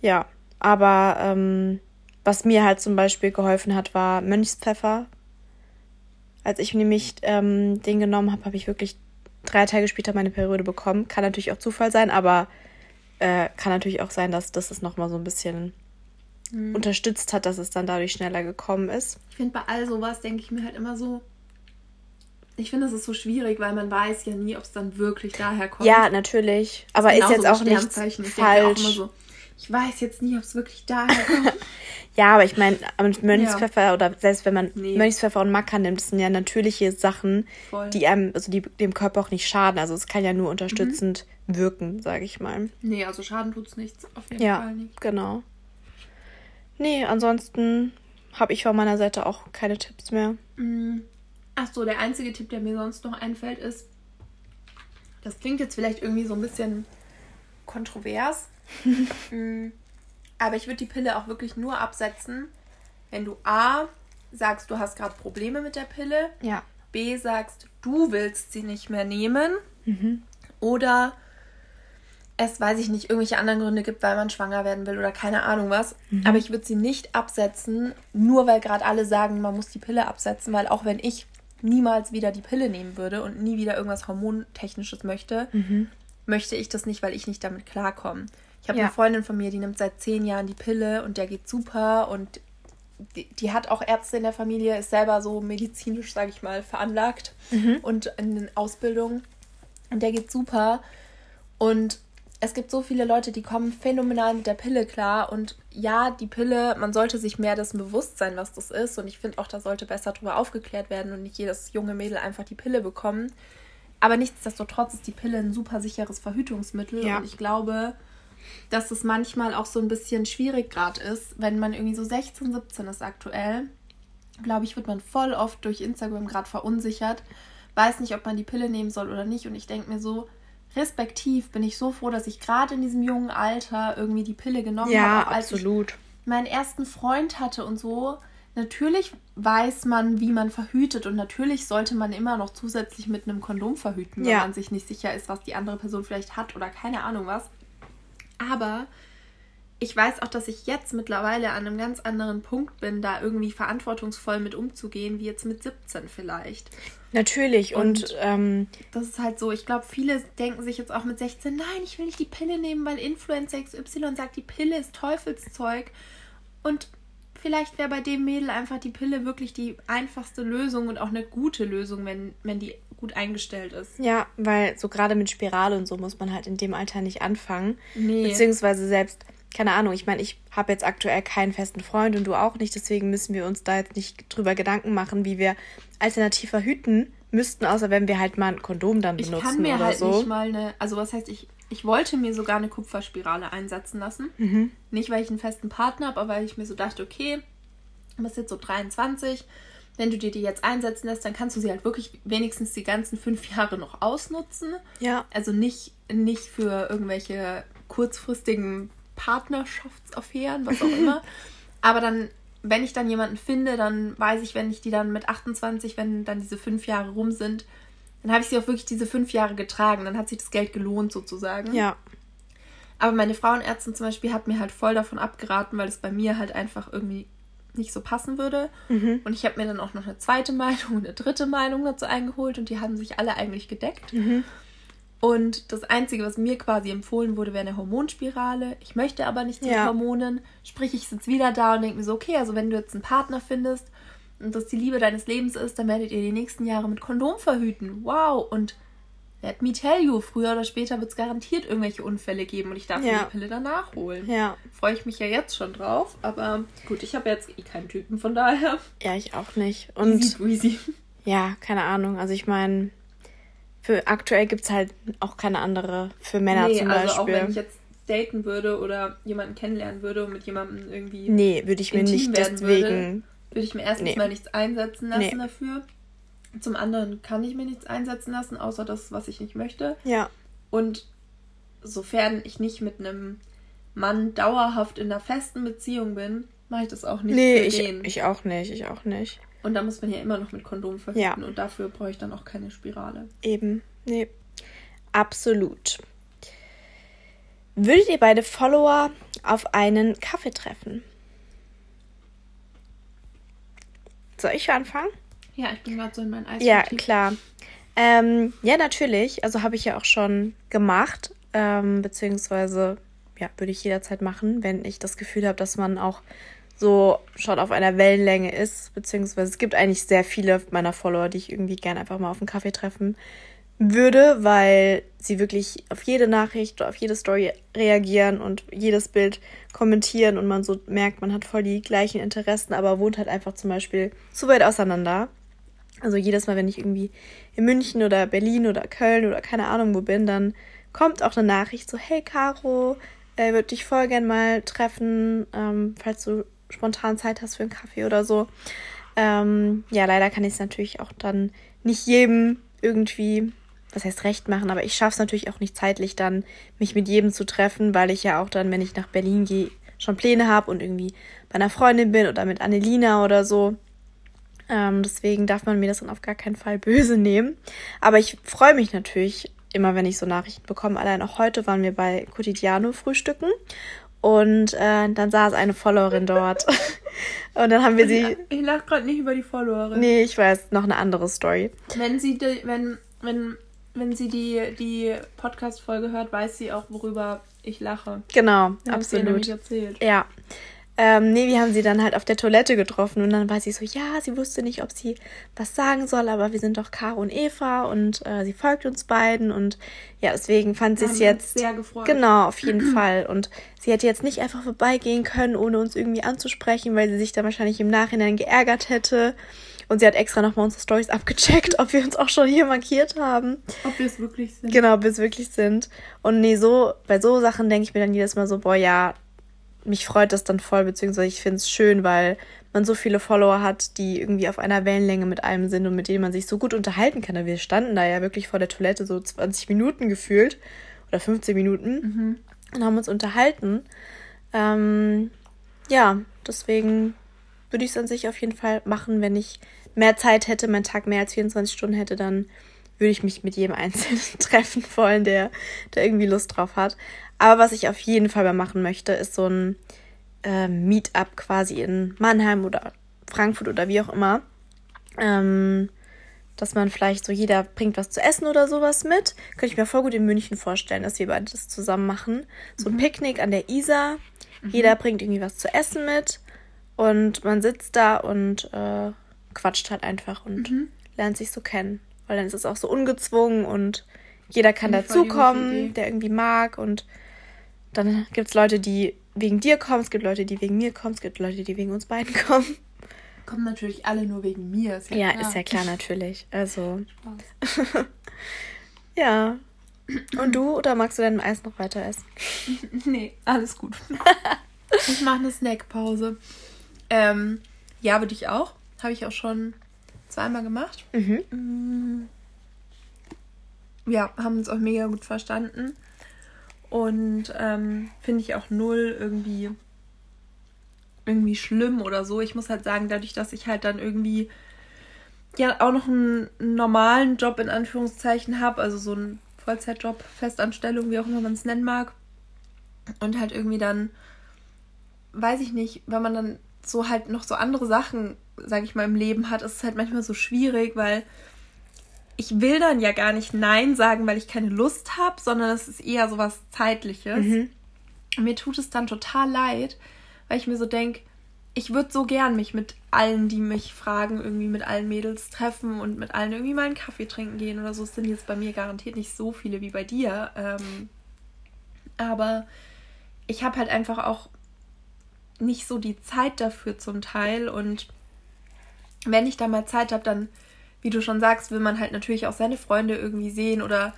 Ja, aber ähm, was mir halt zum Beispiel geholfen hat, war Mönchspfeffer. Als ich nämlich ähm, den genommen habe, habe ich wirklich drei Tage später meine Periode bekommen. Kann natürlich auch Zufall sein, aber äh, kann natürlich auch sein, dass das es nochmal so ein bisschen mhm. unterstützt hat, dass es dann dadurch schneller gekommen ist. Ich finde, bei all sowas denke ich mir halt immer so, ich finde, es ist so schwierig, weil man weiß ja nie, ob es dann wirklich daher kommt. Ja, natürlich. Aber ist, jetzt auch nicht falsch. So, ich weiß jetzt nie, ob es wirklich daher kommt. ja, aber ich meine, Mönchspfeffer ja. oder selbst wenn man nee. Mönchspfeffer und Macker nimmt, das sind ja natürliche Sachen, Voll. die einem, also die dem Körper auch nicht schaden. Also es kann ja nur unterstützend mhm. wirken, sage ich mal. Nee, also Schaden tut es nichts, auf jeden ja, Fall nicht. Ja, Genau. Nee, ansonsten habe ich von meiner Seite auch keine Tipps mehr. Mhm. Ach so, der einzige Tipp, der mir sonst noch einfällt, ist, das klingt jetzt vielleicht irgendwie so ein bisschen kontrovers, mm, aber ich würde die Pille auch wirklich nur absetzen, wenn du A sagst, du hast gerade Probleme mit der Pille, ja. B sagst, du willst sie nicht mehr nehmen mhm. oder es, weiß ich nicht, irgendwelche anderen Gründe gibt, weil man schwanger werden will oder keine Ahnung was. Mhm. Aber ich würde sie nicht absetzen, nur weil gerade alle sagen, man muss die Pille absetzen, weil auch wenn ich niemals wieder die Pille nehmen würde und nie wieder irgendwas Hormontechnisches möchte, mhm. möchte ich das nicht, weil ich nicht damit klarkomme. Ich habe ja. eine Freundin von mir, die nimmt seit zehn Jahren die Pille und der geht super und die, die hat auch Ärzte in der Familie, ist selber so medizinisch, sage ich mal, veranlagt mhm. und in Ausbildung und der geht super und es gibt so viele Leute, die kommen phänomenal mit der Pille klar. Und ja, die Pille, man sollte sich mehr dessen bewusst sein, was das ist. Und ich finde auch, da sollte besser darüber aufgeklärt werden und nicht jedes junge Mädel einfach die Pille bekommen. Aber nichtsdestotrotz ist die Pille ein super sicheres Verhütungsmittel. Ja. Und ich glaube, dass es manchmal auch so ein bisschen schwierig gerade ist, wenn man irgendwie so 16, 17 ist aktuell. Glaube ich, wird man voll oft durch Instagram gerade verunsichert. Weiß nicht, ob man die Pille nehmen soll oder nicht. Und ich denke mir so, respektiv bin ich so froh, dass ich gerade in diesem jungen Alter irgendwie die Pille genommen ja, habe. Ja, absolut. meinen ersten Freund hatte und so. Natürlich weiß man, wie man verhütet und natürlich sollte man immer noch zusätzlich mit einem Kondom verhüten, wenn ja. man sich nicht sicher ist, was die andere Person vielleicht hat oder keine Ahnung was. Aber ich weiß auch, dass ich jetzt mittlerweile an einem ganz anderen Punkt bin, da irgendwie verantwortungsvoll mit umzugehen, wie jetzt mit 17 vielleicht. Natürlich und, und ähm, das ist halt so. Ich glaube, viele denken sich jetzt auch mit 16, nein, ich will nicht die Pille nehmen, weil Influencer XY sagt, die Pille ist Teufelszeug. Und vielleicht wäre bei dem Mädel einfach die Pille wirklich die einfachste Lösung und auch eine gute Lösung, wenn, wenn die gut eingestellt ist. Ja, weil so gerade mit Spirale und so muss man halt in dem Alter nicht anfangen. Nee. Beziehungsweise selbst keine Ahnung, ich meine, ich habe jetzt aktuell keinen festen Freund und du auch nicht, deswegen müssen wir uns da jetzt nicht drüber Gedanken machen, wie wir alternativ verhüten müssten, außer wenn wir halt mal ein Kondom dann benutzen ich kann mir oder halt so. Nicht mal eine, also was heißt, ich, ich wollte mir sogar eine Kupferspirale einsetzen lassen. Mhm. Nicht, weil ich einen festen Partner habe, aber weil ich mir so dachte, okay, du bist jetzt so 23, wenn du dir die jetzt einsetzen lässt, dann kannst du sie halt wirklich wenigstens die ganzen fünf Jahre noch ausnutzen. Ja. Also nicht, nicht für irgendwelche kurzfristigen Partnerschaftsaffären, was auch immer. Aber dann, wenn ich dann jemanden finde, dann weiß ich, wenn ich die dann mit 28, wenn dann diese fünf Jahre rum sind, dann habe ich sie auch wirklich diese fünf Jahre getragen. Dann hat sich das Geld gelohnt sozusagen. Ja. Aber meine Frauenärztin zum Beispiel hat mir halt voll davon abgeraten, weil es bei mir halt einfach irgendwie nicht so passen würde. Mhm. Und ich habe mir dann auch noch eine zweite Meinung und eine dritte Meinung dazu eingeholt und die haben sich alle eigentlich gedeckt. Mhm. Und das Einzige, was mir quasi empfohlen wurde, wäre eine Hormonspirale. Ich möchte aber nichts ja. mit Hormonen. Sprich, ich sitze wieder da und denke mir so, okay, also wenn du jetzt einen Partner findest und das die Liebe deines Lebens ist, dann werdet ihr die nächsten Jahre mit Kondom verhüten. Wow! Und let me tell you, früher oder später wird es garantiert irgendwelche Unfälle geben und ich darf ja. die Pille danach holen. Ja. Freue ich mich ja jetzt schon drauf. Aber gut, ich habe jetzt eh keinen Typen, von daher. Ja, ich auch nicht. Und easy, easy. Ja, keine Ahnung. Also ich meine für aktuell gibt es halt auch keine andere für Männer nee, zum Beispiel. Also auch wenn ich jetzt daten würde oder jemanden kennenlernen würde und mit jemandem irgendwie. Nee, würde ich mir nicht deswegen. Würde, würde ich mir erstens nee. mal nichts einsetzen lassen nee. dafür. Zum anderen kann ich mir nichts einsetzen lassen, außer das, was ich nicht möchte. Ja. Und sofern ich nicht mit einem Mann dauerhaft in einer festen Beziehung bin, mache ich das auch nicht nee, für ich, ich auch nicht, ich auch nicht. Und da muss man ja immer noch mit Kondom verhüten ja. und dafür brauche ich dann auch keine Spirale. Eben, nee. Absolut. Würdet ihr beide Follower auf einen Kaffee treffen? Soll ich anfangen? Ja, ich bin gerade so in mein Eis. Ja, klar. Ähm, ja, natürlich. Also habe ich ja auch schon gemacht. Ähm, beziehungsweise, ja, würde ich jederzeit machen, wenn ich das Gefühl habe, dass man auch so schon auf einer Wellenlänge ist. Beziehungsweise es gibt eigentlich sehr viele meiner Follower, die ich irgendwie gerne einfach mal auf einen Kaffee treffen würde, weil sie wirklich auf jede Nachricht, auf jede Story reagieren und jedes Bild kommentieren und man so merkt, man hat voll die gleichen Interessen, aber wohnt halt einfach zum Beispiel zu weit auseinander. Also jedes Mal, wenn ich irgendwie in München oder Berlin oder Köln oder keine Ahnung wo bin, dann kommt auch eine Nachricht so, hey Caro, äh, würde dich voll gern mal treffen, ähm, falls du spontan Zeit hast für einen Kaffee oder so. Ähm, ja, leider kann ich es natürlich auch dann nicht jedem irgendwie was heißt recht machen, aber ich schaffe es natürlich auch nicht zeitlich dann, mich mit jedem zu treffen, weil ich ja auch dann, wenn ich nach Berlin gehe, schon Pläne habe und irgendwie bei einer Freundin bin oder mit Annelina oder so. Ähm, deswegen darf man mir das dann auf gar keinen Fall böse nehmen. Aber ich freue mich natürlich immer, wenn ich so Nachrichten bekomme. Allein auch heute waren wir bei Quotidiano frühstücken und äh, dann saß eine Followerin dort. und dann haben wir sie. Ich, ich lache gerade nicht über die Followerin. Nee, ich weiß, noch eine andere Story. Wenn sie, wenn, wenn wenn sie die, die Podcast-Folge hört, weiß sie auch, worüber ich lache. Genau, ja, absolut. Sie erzählt. Ja. Ähm, nee, wir haben sie dann halt auf der Toilette getroffen und dann war sie so, ja, sie wusste nicht, ob sie was sagen soll, aber wir sind doch Caro und Eva und äh, sie folgt uns beiden und ja, deswegen fand sie es jetzt sehr gefreut. Genau, auf jeden Fall und sie hätte jetzt nicht einfach vorbeigehen können, ohne uns irgendwie anzusprechen, weil sie sich dann wahrscheinlich im Nachhinein geärgert hätte. Und sie hat extra nochmal unsere Stories abgecheckt, ob wir uns auch schon hier markiert haben. Ob wir es wirklich sind. Genau, ob wir es wirklich sind. Und nee, so, bei so Sachen denke ich mir dann jedes Mal so, boah, ja, mich freut das dann voll, beziehungsweise ich finde es schön, weil man so viele Follower hat, die irgendwie auf einer Wellenlänge mit einem sind und mit denen man sich so gut unterhalten kann. Wir standen da ja wirklich vor der Toilette so 20 Minuten gefühlt oder 15 Minuten mhm. und haben uns unterhalten. Ähm, ja, deswegen würde ich es an sich auf jeden Fall machen, wenn ich mehr Zeit hätte, mein Tag mehr als 24 Stunden hätte, dann würde ich mich mit jedem Einzelnen treffen wollen, der, der irgendwie Lust drauf hat. Aber was ich auf jeden Fall mal machen möchte, ist so ein äh, Meetup quasi in Mannheim oder Frankfurt oder wie auch immer. Ähm, dass man vielleicht so, jeder bringt was zu essen oder sowas mit. Könnte ich mir voll gut in München vorstellen, dass wir beide das zusammen machen. So ein mhm. Picknick an der Isar. Mhm. Jeder bringt irgendwie was zu essen mit. Und man sitzt da und äh, quatscht halt einfach und mhm. lernt sich so kennen. Weil dann ist es auch so ungezwungen und jeder kann dazukommen, der irgendwie mag. Und dann gibt es Leute, die wegen dir kommen, es gibt Leute, die wegen mir kommen, es gibt Leute, die wegen uns beiden kommen. Kommen natürlich alle nur wegen mir. Ist ja, ja klar. ist ja klar, natürlich. Also. ja. Und du oder magst du dein Eis noch weiter essen? nee, alles gut. ich mache eine Snackpause. Ähm, ja, würde ich auch. Habe ich auch schon zweimal gemacht. Mhm. Mm. Ja, haben uns auch mega gut verstanden. Und ähm, finde ich auch null irgendwie irgendwie schlimm oder so. Ich muss halt sagen, dadurch, dass ich halt dann irgendwie ja auch noch einen normalen Job in Anführungszeichen habe, also so einen Vollzeitjob, Festanstellung, wie auch immer man es nennen mag. Und halt irgendwie dann, weiß ich nicht, wenn man dann so halt noch so andere Sachen, sage ich mal, im Leben hat, ist es halt manchmal so schwierig, weil ich will dann ja gar nicht Nein sagen, weil ich keine Lust habe, sondern es ist eher so was Zeitliches. Mhm. Mir tut es dann total leid, weil ich mir so denke, ich würde so gern mich mit allen, die mich fragen, irgendwie mit allen Mädels treffen und mit allen irgendwie mal einen Kaffee trinken gehen oder so. Es sind jetzt bei mir garantiert nicht so viele wie bei dir. Ähm, aber ich habe halt einfach auch nicht so die Zeit dafür zum Teil. Und wenn ich da mal Zeit habe, dann, wie du schon sagst, will man halt natürlich auch seine Freunde irgendwie sehen oder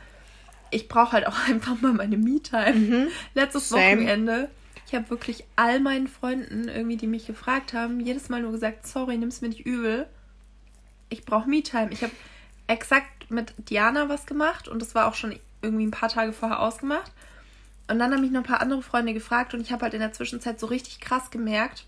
ich brauche halt auch einfach mal meine Me-Time. Mhm. Letztes Same. Wochenende. Ich habe wirklich all meinen Freunden irgendwie, die mich gefragt haben, jedes Mal nur gesagt, sorry, nimm's mir nicht übel. Ich brauche Me-Time. Ich habe exakt mit Diana was gemacht und das war auch schon irgendwie ein paar Tage vorher ausgemacht. Und dann haben mich noch ein paar andere Freunde gefragt und ich habe halt in der Zwischenzeit so richtig krass gemerkt,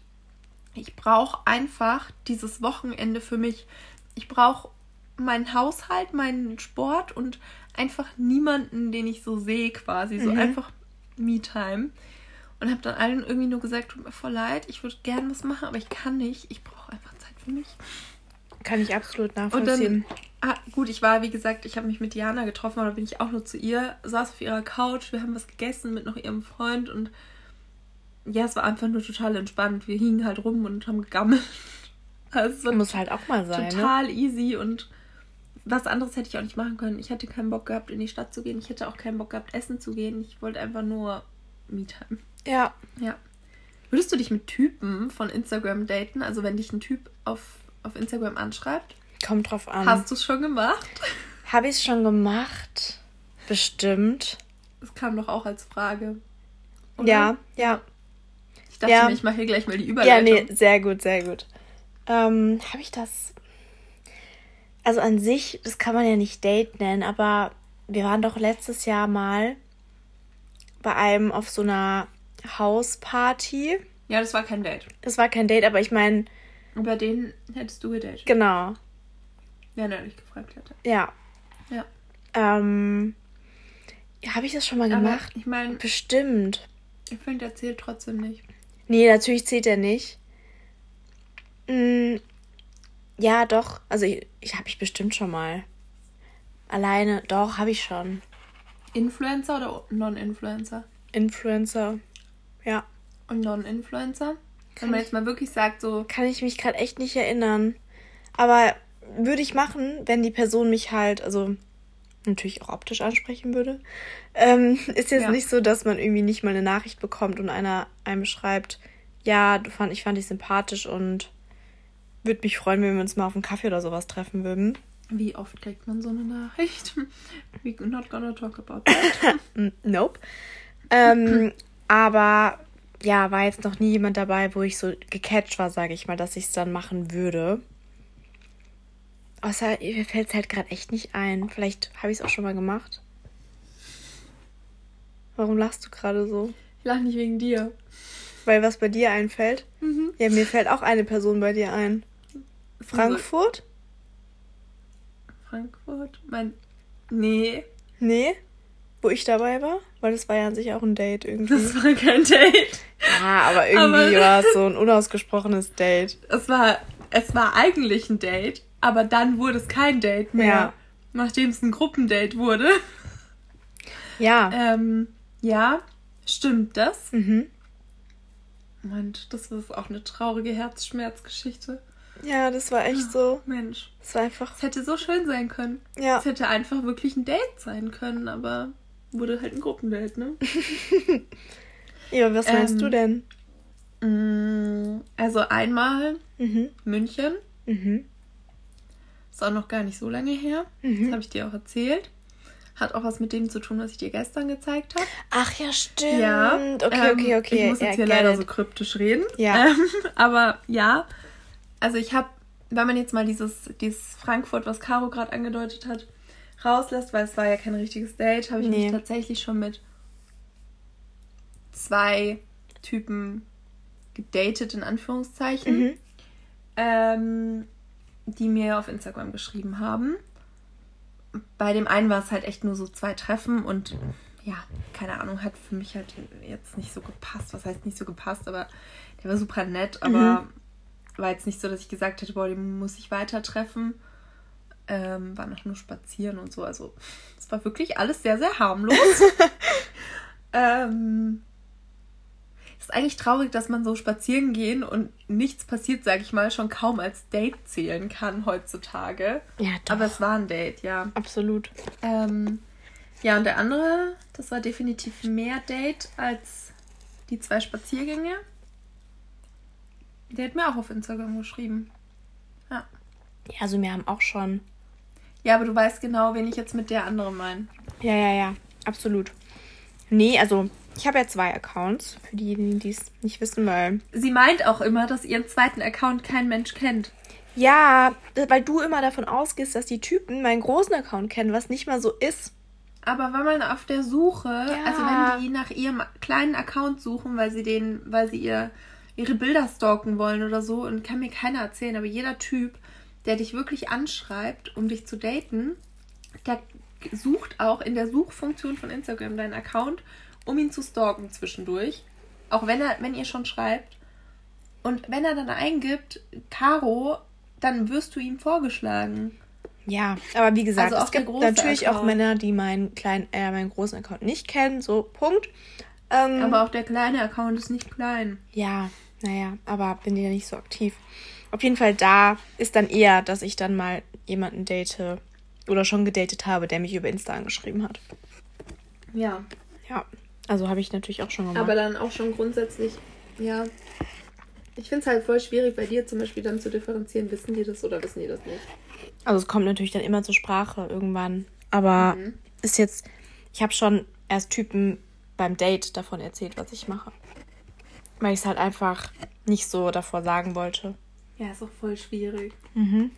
ich brauche einfach dieses Wochenende für mich. Ich brauche meinen Haushalt, meinen Sport und einfach niemanden, den ich so sehe quasi. So mhm. einfach Me-Time. Und habe dann allen irgendwie nur gesagt, tut mir voll leid, ich würde gerne was machen, aber ich kann nicht. Ich brauche einfach Zeit für mich. kann ich absolut nachvollziehen. Dann, ah, gut, ich war, wie gesagt, ich habe mich mit Diana getroffen, aber bin ich auch nur zu ihr, saß auf ihrer Couch, wir haben was gegessen mit noch ihrem Freund und ja, es war einfach nur total entspannt. Wir hingen halt rum und haben gegammelt. Also Muss halt auch mal sein. Ne? Total ne? easy und was anderes hätte ich auch nicht machen können. Ich hätte keinen Bock gehabt, in die Stadt zu gehen. Ich hätte auch keinen Bock gehabt, essen zu gehen. Ich wollte einfach nur Me-Time. Ja. Ja. Würdest du dich mit Typen von Instagram daten? Also wenn dich ein Typ auf, auf Instagram anschreibt? Kommt drauf an. Hast du es schon gemacht? Habe ich es schon gemacht? Bestimmt. Das kam doch auch als Frage. Oder? Ja, ja. Ich dachte ja. mir, ich mache hier gleich mal die Überleitung. Ja, nee, sehr gut, sehr gut. Ähm, Habe ich das also an sich, das kann man ja nicht Date nennen, aber wir waren doch letztes Jahr mal bei einem auf so einer Hausparty. Ja, das war kein Date. Das war kein Date, aber ich meine. Bei denen hättest du gedatet. Genau. Wenn er dich gefragt hätte. Ja. Ja. Ähm. Habe ich das schon mal aber gemacht? Ich meine. Bestimmt. Ich finde, er zählt trotzdem nicht. Nee, natürlich zählt er nicht. Ja, doch. Also ich, ich habe ich bestimmt schon mal. Alleine, doch, habe ich schon. Influencer oder Non-Influencer? Influencer, ja. Und Non-Influencer? Wenn man jetzt mal wirklich sagt, so. Kann ich mich gerade echt nicht erinnern. Aber würde ich machen, wenn die Person mich halt, also natürlich auch optisch ansprechen würde. Ähm, ist jetzt ja. nicht so, dass man irgendwie nicht mal eine Nachricht bekommt und einer einem schreibt, ja, du fand, ich fand dich sympathisch und würde mich freuen, wenn wir uns mal auf einen Kaffee oder sowas treffen würden. Wie oft kriegt man so eine Nachricht? We're not gonna talk about that. nope. Ähm, aber ja, war jetzt noch nie jemand dabei, wo ich so gecatcht war, sage ich mal, dass ich es dann machen würde. Außer mir fällt es halt gerade echt nicht ein. Vielleicht habe ich es auch schon mal gemacht. Warum lachst du gerade so? Ich lache nicht wegen dir. Weil was bei dir einfällt? Mhm. Ja, mir fällt auch eine Person bei dir ein. Frankfurt? Frankfurt? Mein. Nee. Nee? Wo ich dabei war? Weil das war ja an sich auch ein Date irgendwie. Das war kein Date. Ja, aber irgendwie war es so ein unausgesprochenes Date. Es war, es war eigentlich ein Date, aber dann wurde es kein Date mehr. Ja. Nachdem es ein Gruppendate wurde. Ja. Ähm, ja, stimmt das? Mhm. Mensch, das ist auch eine traurige Herzschmerzgeschichte. Ja, das war echt so. Mensch. Es war einfach. Es hätte so schön sein können. Ja. Es hätte einfach wirklich ein Date sein können, aber wurde halt ein Gruppendate, ne? ja, was meinst ähm, du denn? Mm, also einmal mhm. München. Mhm. Ist auch noch gar nicht so lange her. Mhm. Das habe ich dir auch erzählt. Hat auch was mit dem zu tun, was ich dir gestern gezeigt habe. Ach ja, stimmt. Ja. Okay, ähm, okay, okay. Ich muss jetzt ja, hier leider it. so kryptisch reden. Ja. Ähm, aber ja, also ich habe, wenn man jetzt mal dieses, dieses Frankfurt, was Caro gerade angedeutet hat, rauslässt, weil es war ja kein richtiges Date, habe ich nee. mich tatsächlich schon mit zwei Typen gedatet, in Anführungszeichen, mhm. ähm, die mir auf Instagram geschrieben haben. Bei dem einen war es halt echt nur so zwei Treffen und ja, keine Ahnung, hat für mich halt jetzt nicht so gepasst. Was heißt nicht so gepasst, aber der war super nett, aber mhm war jetzt nicht so, dass ich gesagt hätte, boah, den muss ich weiter treffen. Ähm, war noch nur spazieren und so. Also es war wirklich alles sehr, sehr harmlos. ähm, ist eigentlich traurig, dass man so spazieren gehen und nichts passiert, sage ich mal, schon kaum als Date zählen kann heutzutage. Ja, doch. Aber es war ein Date, ja. Absolut. Ähm, ja, und der andere, das war definitiv mehr Date als die zwei Spaziergänge. Der hat mir auch auf Instagram geschrieben. Ja. Ja, also wir haben auch schon. Ja, aber du weißt genau, wen ich jetzt mit der anderen meine. Ja, ja, ja. Absolut. Nee, also ich habe ja zwei Accounts, für diejenigen, die es nicht wissen, weil. Sie meint auch immer, dass ihren zweiten Account kein Mensch kennt. Ja, weil du immer davon ausgehst, dass die Typen meinen großen Account kennen, was nicht mal so ist. Aber wenn man auf der Suche, ja. also wenn die nach ihrem kleinen Account suchen, weil sie den, weil sie ihr ihre Bilder stalken wollen oder so und kann mir keiner erzählen, aber jeder Typ, der dich wirklich anschreibt, um dich zu daten, der sucht auch in der Suchfunktion von Instagram deinen Account, um ihn zu stalken zwischendurch. Auch wenn er, wenn ihr schon schreibt. Und wenn er dann eingibt, Caro dann wirst du ihm vorgeschlagen. Ja, aber wie gesagt, also es gibt natürlich Account. auch Männer, die meinen kleinen, äh, meinen großen Account nicht kennen, so Punkt. Ähm, aber auch der kleine Account ist nicht klein. Ja, naja, aber bin ja nicht so aktiv. Auf jeden Fall da ist dann eher, dass ich dann mal jemanden date oder schon gedatet habe, der mich über Insta angeschrieben hat. Ja. Ja, also habe ich natürlich auch schon gemacht. Aber dann auch schon grundsätzlich, ja. Ich finde es halt voll schwierig bei dir zum Beispiel dann zu differenzieren, wissen die das oder wissen die das nicht? Also es kommt natürlich dann immer zur Sprache irgendwann. Aber mhm. ist jetzt, ich habe schon erst Typen beim Date davon erzählt, was ich mache. Weil ich es halt einfach nicht so davor sagen wollte. Ja, ist auch voll schwierig. Mhm.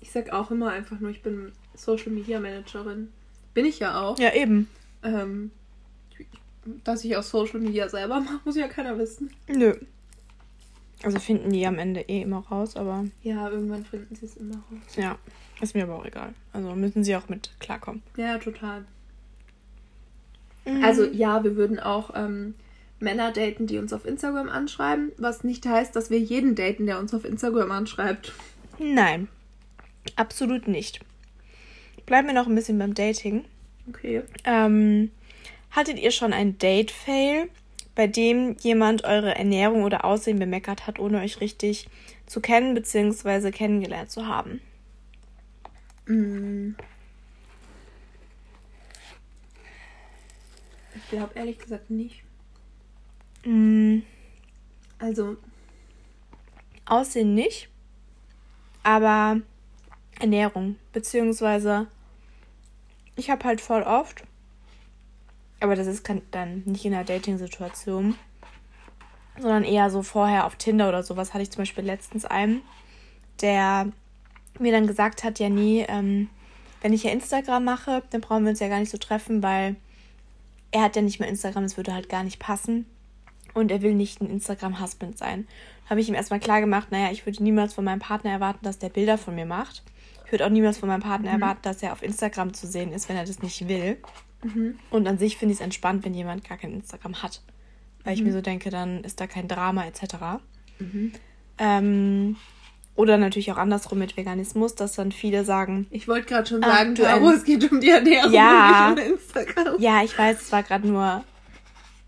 Ich sag auch immer einfach nur, ich bin Social Media Managerin. Bin ich ja auch. Ja, eben. Ähm, dass ich auch Social Media selber mache, muss ja keiner wissen. Nö. Also finden die am Ende eh immer raus, aber. Ja, irgendwann finden sie es immer raus. Ja, ist mir aber auch egal. Also müssen sie auch mit klarkommen. Ja, total. Mhm. Also ja, wir würden auch ähm, Männer daten, die uns auf Instagram anschreiben, was nicht heißt, dass wir jeden daten, der uns auf Instagram anschreibt. Nein, absolut nicht. Bleiben wir noch ein bisschen beim Dating. Okay. Ähm, hattet ihr schon ein Date-Fail, bei dem jemand eure Ernährung oder Aussehen bemeckert hat, ohne euch richtig zu kennen bzw. kennengelernt zu haben? Mm. Ich glaube ehrlich gesagt nicht. Mm. Also. Aussehen nicht, aber Ernährung, beziehungsweise ich habe halt voll oft aber das ist dann nicht in der Dating-Situation, sondern eher so vorher auf Tinder oder sowas. Hatte ich zum Beispiel letztens einen, der mir dann gesagt hat, ja nee, ähm, wenn ich ja Instagram mache, dann brauchen wir uns ja gar nicht so treffen, weil er hat ja nicht mehr Instagram, das würde halt gar nicht passen. Und er will nicht ein Instagram-Husband sein. Habe ich ihm erstmal klar gemacht, naja, ich würde niemals von meinem Partner erwarten, dass der Bilder von mir macht. Ich würde auch niemals von meinem Partner mhm. erwarten, dass er auf Instagram zu sehen ist, wenn er das nicht will. Mhm. Und an sich finde ich es entspannt, wenn jemand gar kein Instagram hat. Weil mhm. ich mir so denke, dann ist da kein Drama etc. Mhm. Ähm, oder natürlich auch andersrum mit Veganismus, dass dann viele sagen. Ich wollte gerade schon sagen, ah, Caro, es geht um die Ernährung ja, und Instagram. Ja, ich weiß, es war gerade nur,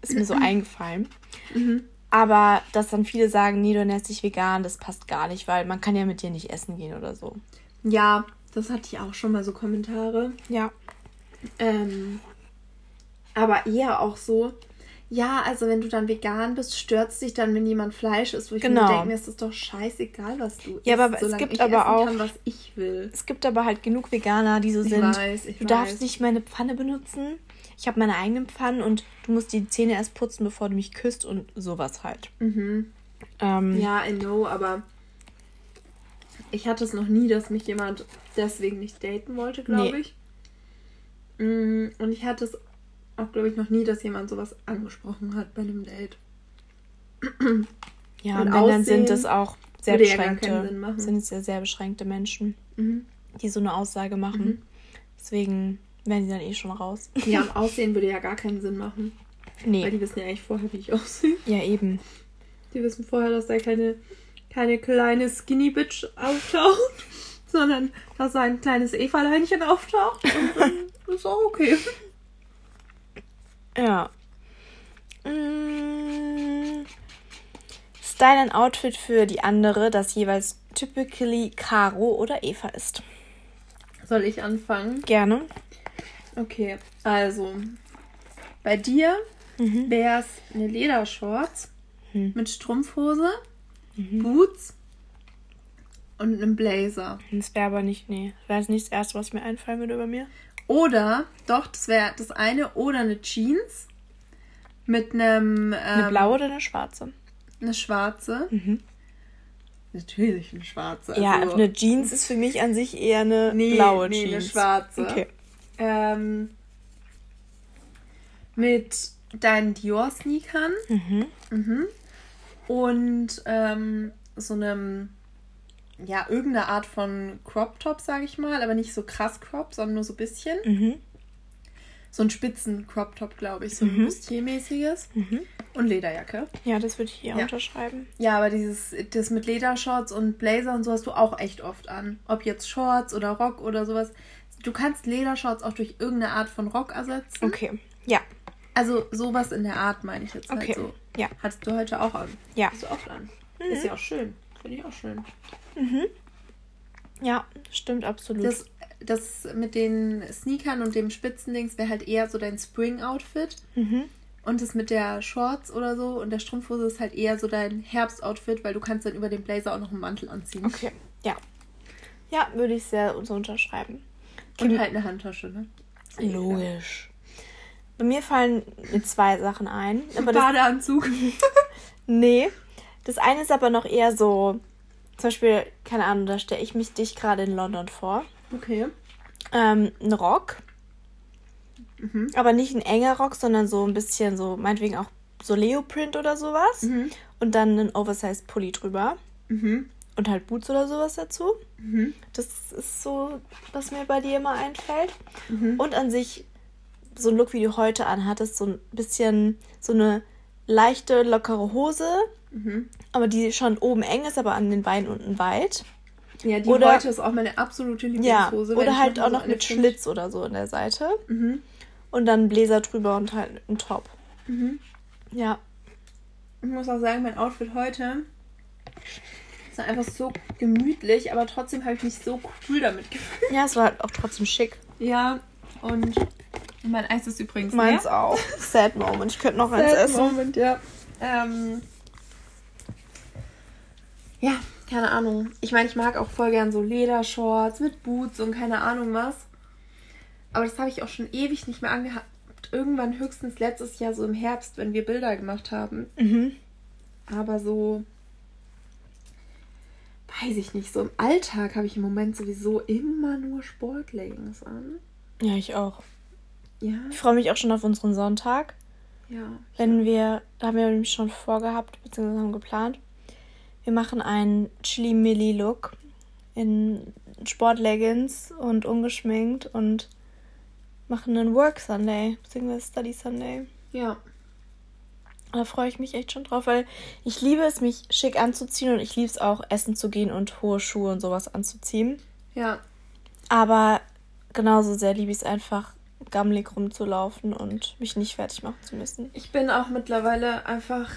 ist mir so eingefallen. Mhm. Aber dass dann viele sagen, nee, du ernährst dich vegan, das passt gar nicht, weil man kann ja mit dir nicht essen gehen oder so. Ja, das hatte ich auch schon mal so Kommentare. Ja. Ähm, aber eher auch so, ja, also wenn du dann vegan bist, stört es dich dann, wenn jemand Fleisch isst, wo ich genau. mir denke, mir ist es doch scheißegal, was du ja, isst, aber es gibt aber auch, kann, was ich will. Es gibt aber halt genug Veganer, die so ich sind. Weiß, ich du weiß. darfst nicht meine Pfanne benutzen. Ich habe meine eigenen Pfannen und du musst die Zähne erst putzen, bevor du mich küsst und sowas halt. Mhm. Ähm, ja, I know, aber ich hatte es noch nie, dass mich jemand deswegen nicht daten wollte, glaube nee. ich. Mm, und ich hatte es auch, glaube ich, noch nie, dass jemand sowas angesprochen hat bei einem Date. Ja, und, und dann sind es auch sehr beschränkte, ja sind es ja sehr beschränkte Menschen, mhm. die so eine Aussage machen. Mhm. Deswegen werden sie dann eh schon raus. Ja, und Aussehen würde ja gar keinen Sinn machen. Nee. Weil die wissen ja eigentlich vorher, wie ich aussehe. Ja, eben. Die wissen vorher, dass da keine, keine kleine Skinny Bitch auftaucht, sondern dass da ein kleines Eva-Leinchen auftaucht. Und dann ist auch okay. Ja. Mmh. Style ein Outfit für die andere, das jeweils typically Caro oder Eva ist. Soll ich anfangen? Gerne. Okay, also bei dir mhm. wäre es eine Ledershorts mhm. mit Strumpfhose, mhm. Boots und einem Blazer. Das wäre aber nicht, nee, wäre nicht das Erste, was mir einfallen würde über mir. Oder, doch, das wäre das eine, oder eine Jeans mit einem. Ähm, eine blaue oder eine schwarze? Eine schwarze. Mhm. Natürlich eine schwarze. Also, ja, eine Jeans ist für mich an sich eher eine nee, blaue nee, Jeans. eine schwarze. Okay. Ähm, mit deinen Dior-Sneakern. Mhm. Mhm. Und ähm, so einem ja, irgendeine Art von Crop Top, sage ich mal, aber nicht so krass Crop, sondern nur so ein bisschen. Mhm. So ein spitzen Crop Top, glaube ich, so ein mhm. Bustier-mäßiges. Mhm. Und Lederjacke. Ja, das würde ich hier Ja. unterschreiben. Ja, aber dieses das mit Ledershorts und Blazer und so hast du auch echt oft an. Ob jetzt Shorts oder Rock oder sowas. Du kannst Ledershorts auch durch irgendeine Art von Rock ersetzen. Okay. Ja. Also sowas in der Art meine ich jetzt Okay. halt so. Ja. Hattest du heute auch an? Ja. Hast du oft an. Ist ja auch schön. Finde ich auch schön. Ja, stimmt absolut. Das, das mit den Sneakern und dem Spitzendings wäre halt eher so dein Spring-Outfit. mhm. Und das mit der Shorts oder so und der Strumpfhose ist halt eher so dein Herbst-Outfit, weil du kannst dann über den Blazer auch noch einen Mantel anziehen. Okay. Ja. Ja, würde ich sehr so unterschreiben. Und halt eine Handtasche, ne? Logisch. Bei mir fallen mir zwei Sachen ein. Aber Badeanzug. nee. Das eine ist aber noch eher so, zum Beispiel, keine Ahnung, da stelle ich mich dich gerade in London vor. Okay. Ähm, ein Rock. Mhm. Aber nicht ein enger Rock, sondern so ein bisschen so, meinetwegen auch so Leoprint oder sowas. Mhm. Und dann ein Oversized Pulli drüber. Mhm. Und halt Boots oder sowas dazu. Mhm. Das ist so, was mir bei dir immer einfällt. Mhm. Und an sich so ein Look, wie du heute anhattest, so ein bisschen so eine leichte, lockere Hose, Mhm. aber die schon oben eng ist, aber an den Beinen unten weit. Ja, die Oder- heute ist auch meine absolute Ja, Lieblingshose. wenn oder halt auch so noch mit finde. Schlitz oder so in der Seite. Mhm. Und dann Bläser drüber und halt ein Top. Mhm. Ja. Ich muss auch sagen, mein Outfit heute ist einfach so gemütlich, aber trotzdem habe ich mich so cool damit gefühlt. Ja, es war halt auch trotzdem schick. Ja, und mein Eis ist übrigens Meins leer. auch. Sad Moment. Ich könnte noch eins Sad essen. Moment, ja. Ähm, ja, keine Ahnung. Ich meine, ich mag auch voll gern so Ledershorts mit Boots und keine Ahnung was. Aber das habe ich auch schon ewig nicht mehr angehabt. Irgendwann höchstens letztes Jahr so im Herbst, wenn wir Bilder gemacht haben. Mhm. Aber so, weiß ich nicht, so im Alltag habe ich im Moment sowieso immer nur Sportleggings an. Ja, ich auch. Ja, Ich freue mich auch schon auf unseren Sonntag. ja. Wenn wir, da haben wir nämlich schon vorgehabt, beziehungsweise haben geplant, wir machen einen Chili-Milli-Look in Sportleggings und ungeschminkt und machen einen Work Sunday, beziehungsweise Study Sunday. Ja. Da freue ich mich echt schon drauf, weil ich liebe es, mich schick anzuziehen und ich liebe es auch, essen zu gehen und hohe Schuhe und sowas anzuziehen. Ja, Aber genauso sehr liebe ich es einfach, gammelig rumzulaufen und mich nicht fertig machen zu müssen. Ich bin auch mittlerweile einfach.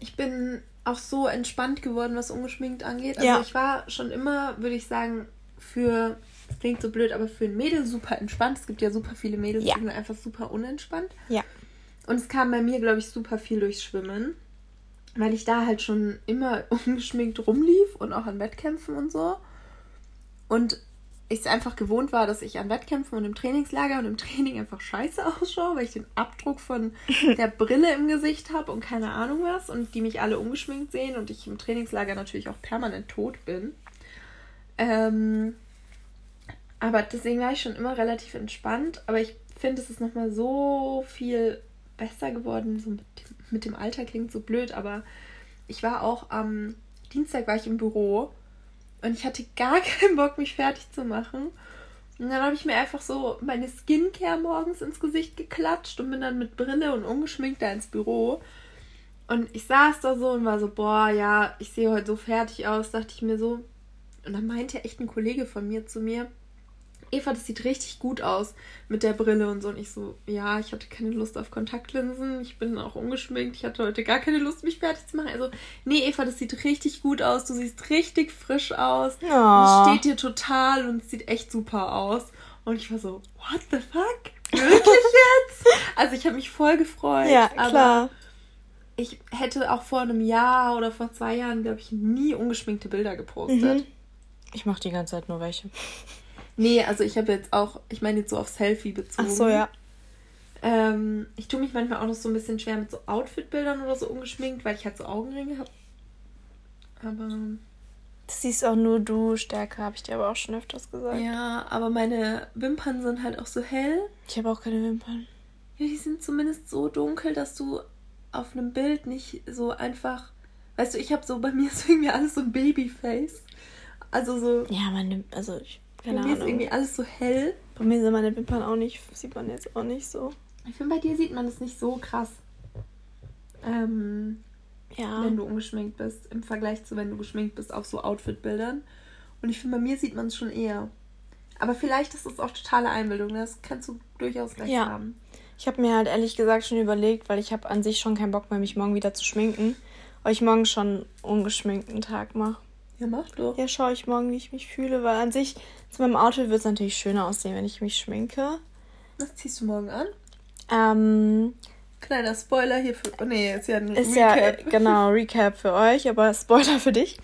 Ich bin auch so entspannt geworden, was ungeschminkt angeht. Also Ja. ich war schon immer, würde ich sagen, für. Das klingt so blöd, aber für ein Mädel super entspannt. Es gibt ja super viele Mädels, Ja. die sind einfach super unentspannt. Ja. Und es kam bei mir, glaube ich, super viel durchs Schwimmen. Weil ich da halt schon immer ungeschminkt rumlief und auch an Wettkämpfen und so. Und ich es einfach gewohnt war, dass ich an Wettkämpfen und im Trainingslager und im Training einfach scheiße ausschaue, weil ich den Abdruck von der Brille im Gesicht habe und keine Ahnung was und die mich alle ungeschminkt sehen und ich im Trainingslager natürlich auch permanent tot bin. Ähm, aber deswegen war ich schon immer relativ entspannt. Aber ich finde, es ist nochmal so viel besser geworden. So mit, dem, mit dem Alter klingt so blöd, aber ich war auch am Dienstag war ich im Büro und ich hatte gar keinen Bock, mich fertig zu machen. Und dann habe ich mir einfach so meine Skincare morgens ins Gesicht geklatscht und bin dann mit Brille und ungeschminkt da ins Büro. Und ich saß da so und war so, boah, ja, ich sehe heute so fertig aus, dachte ich mir so. Und dann meinte echt ein Kollege von mir zu mir, Eva, das sieht richtig gut aus mit der Brille und so. Und ich so, ja, ich hatte keine Lust auf Kontaktlinsen. Ich bin auch ungeschminkt. Ich hatte heute gar keine Lust, mich fertig zu machen. Also, nee, Eva, das sieht richtig gut aus. Du siehst richtig frisch aus. Es steht dir total und es sieht echt super aus. Und ich war so, what the fuck? Wirklich jetzt? Also, ich habe mich voll gefreut. Ja, aber klar. ich hätte auch vor einem Jahr oder vor zwei Jahren, glaube ich, nie ungeschminkte Bilder gepostet. Mhm. Ich mache die ganze Zeit nur welche. Nee, also ich habe jetzt auch, ich meine jetzt so auf Selfie bezogen. Ach so, ja. Ähm, ich tue mich manchmal auch noch so ein bisschen schwer mit so Outfit-Bildern oder so ungeschminkt, weil ich halt so Augenringe habe. Aber Das siehst auch nur du stärker, habe ich dir aber auch schon öfters gesagt. ja, aber meine Wimpern sind halt auch so hell. Ich habe auch keine Wimpern. Ja, die sind zumindest so dunkel, dass du auf einem Bild nicht so einfach. Weißt du, ich habe so bei mir ist irgendwie alles so ein Babyface. Also so. Ja, meine, also ich, Bei keine mir ist Ahnung. irgendwie alles so hell. Bei mir sind meine Wimpern auch nicht, sieht man jetzt auch nicht so. Ich finde, bei dir sieht man das nicht so krass. Ähm, ja. Wenn du ungeschminkt bist, im Vergleich zu wenn du geschminkt bist auf so Outfit-Bildern. Und ich finde, bei mir sieht man es schon eher. Aber vielleicht ist es auch totale Einbildung. Ne? Das kannst du durchaus recht ja. haben. Ich habe mir halt ehrlich gesagt schon überlegt, weil ich habe an sich schon keinen Bock mehr, mich morgen wieder zu schminken. Weil ich morgen schon einen ungeschminkten Tag mache. Ja, mach doch. Ja, schaue ich morgen, wie ich mich fühle, weil an sich zu meinem Outfit wird es natürlich schöner aussehen, wenn ich mich schminke. Was ziehst du morgen an? Ähm. Kleiner Spoiler hier für. Oh nee, ist ja ein ist Recap. Ja, genau, Recap für euch, aber Spoiler für dich.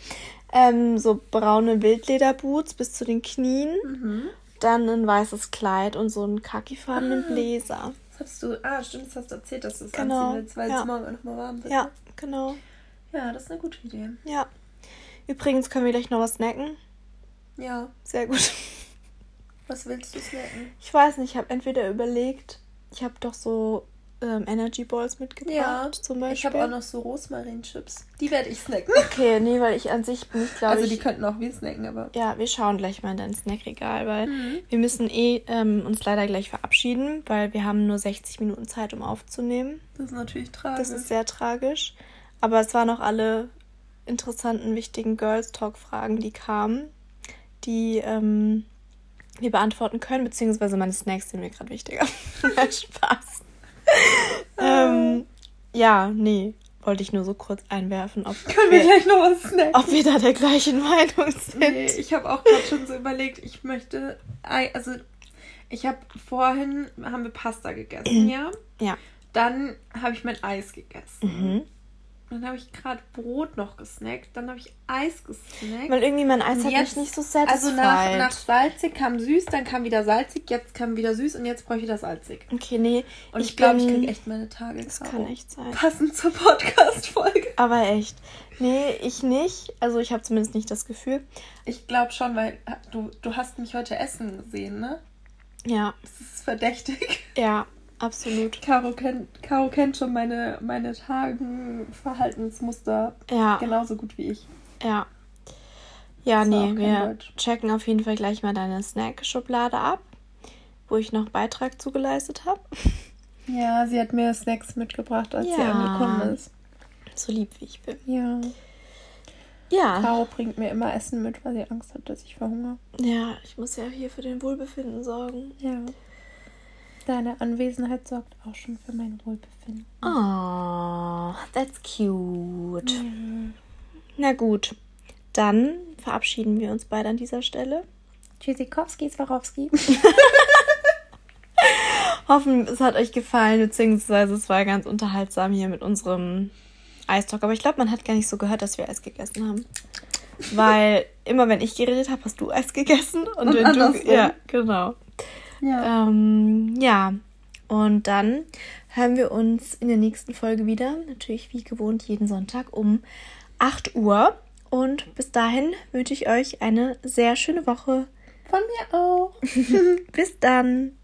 Ähm, so braune Wildlederboots bis zu den Knien. Mhm. Dann ein weißes Kleid und so einen khakifarbenen ah. Bläser. Das hast du. Ah, stimmt, das hast du erzählt, dass du es genau. anziehen willst, weil ja. es morgen nochmal warm wird. Ja, ne? genau. Ja, das ist eine gute Idee. Ja. Übrigens können wir gleich noch was snacken. Ja. Sehr gut. Was willst du snacken? Ich weiß nicht, ich habe entweder überlegt, ich habe doch so ähm, Energy Balls mitgebracht, ja, zum Beispiel. Ich habe auch noch so Rosmarin-Chips. Die werde ich snacken. Okay, nee, weil ich an sich bin ich glaube Also die könnten auch wir snacken, aber... Ja, wir schauen gleich mal in dein Snackregal, weil mhm. wir müssen eh ähm, uns leider gleich verabschieden, weil wir haben nur 60 Minuten Zeit, um aufzunehmen. Das ist natürlich tragisch. Das ist sehr tragisch. Aber es waren auch alle interessanten, wichtigen Girls Talk-Fragen, die kamen, die ähm, wir beantworten können, beziehungsweise meine Snacks sind mir gerade wichtiger. Spaß. ähm, ja, nee, wollte ich nur so kurz einwerfen. Ob Können wir, wir gleich noch was snacken? Ob wir da der gleichen Meinung sind. Nee, ich habe auch gerade schon so überlegt, ich möchte, also ich habe vorhin, haben wir Pasta gegessen, ja? Ja. Dann habe ich mein Eis gegessen. Mhm. Dann habe ich gerade Brot noch gesnackt. Dann habe ich Eis gesnackt. Weil irgendwie mein Eis hat jetzt, mich nicht so satisfied. Also nach, nach salzig kam süß, dann kam wieder salzig, jetzt kam wieder süß und jetzt brauche ich wieder salzig. Okay, nee. Und ich, ich glaube, ich kriege echt meine Tage. Das kann echt sein. Passend zur Podcast-Folge. Aber echt. Nee, ich nicht. Also ich habe zumindest nicht das Gefühl. Ich glaube schon, weil du, du hast mich heute essen gesehen, ne? Ja. Das ist verdächtig. Ja, Absolut. Caro kennt, Caro kennt schon meine, meine Tagenverhaltensmuster ja. genauso gut wie ich. Ja. Ja, nee, wir Deutsch. checken auf jeden Fall gleich mal deine Snack-Schublade ab, wo ich noch Beitrag zugeleistet habe. Ja, sie hat mir Snacks mitgebracht, als ja. sie angekommen ist. So lieb wie ich bin. Ja. Ja. Caro bringt mir immer Essen mit, weil sie Angst hat, dass ich verhungere. Ja, ich muss ja hier für den Wohlbefinden sorgen. Ja. Deine Anwesenheit sorgt auch schon für mein Wohlbefinden. Oh, that's cute. Mhm. Na gut, dann verabschieden wir uns beide an dieser Stelle. Tschüssikowski, Swarovski. Hoffen, es hat euch gefallen, beziehungsweise es war ganz unterhaltsam hier mit unserem Eistalk. Aber ich glaube, man hat gar nicht so gehört, dass wir Eis gegessen haben. Weil immer wenn ich geredet habe, hast du Eis gegessen. Und, und wenn du. Ja, genau. Ja. Ähm, ja. Und dann hören wir uns in der nächsten Folge wieder. Natürlich wie gewohnt jeden Sonntag um 8 Uhr. Und bis dahin wünsche ich euch eine sehr schöne Woche. Von mir auch. bis dann.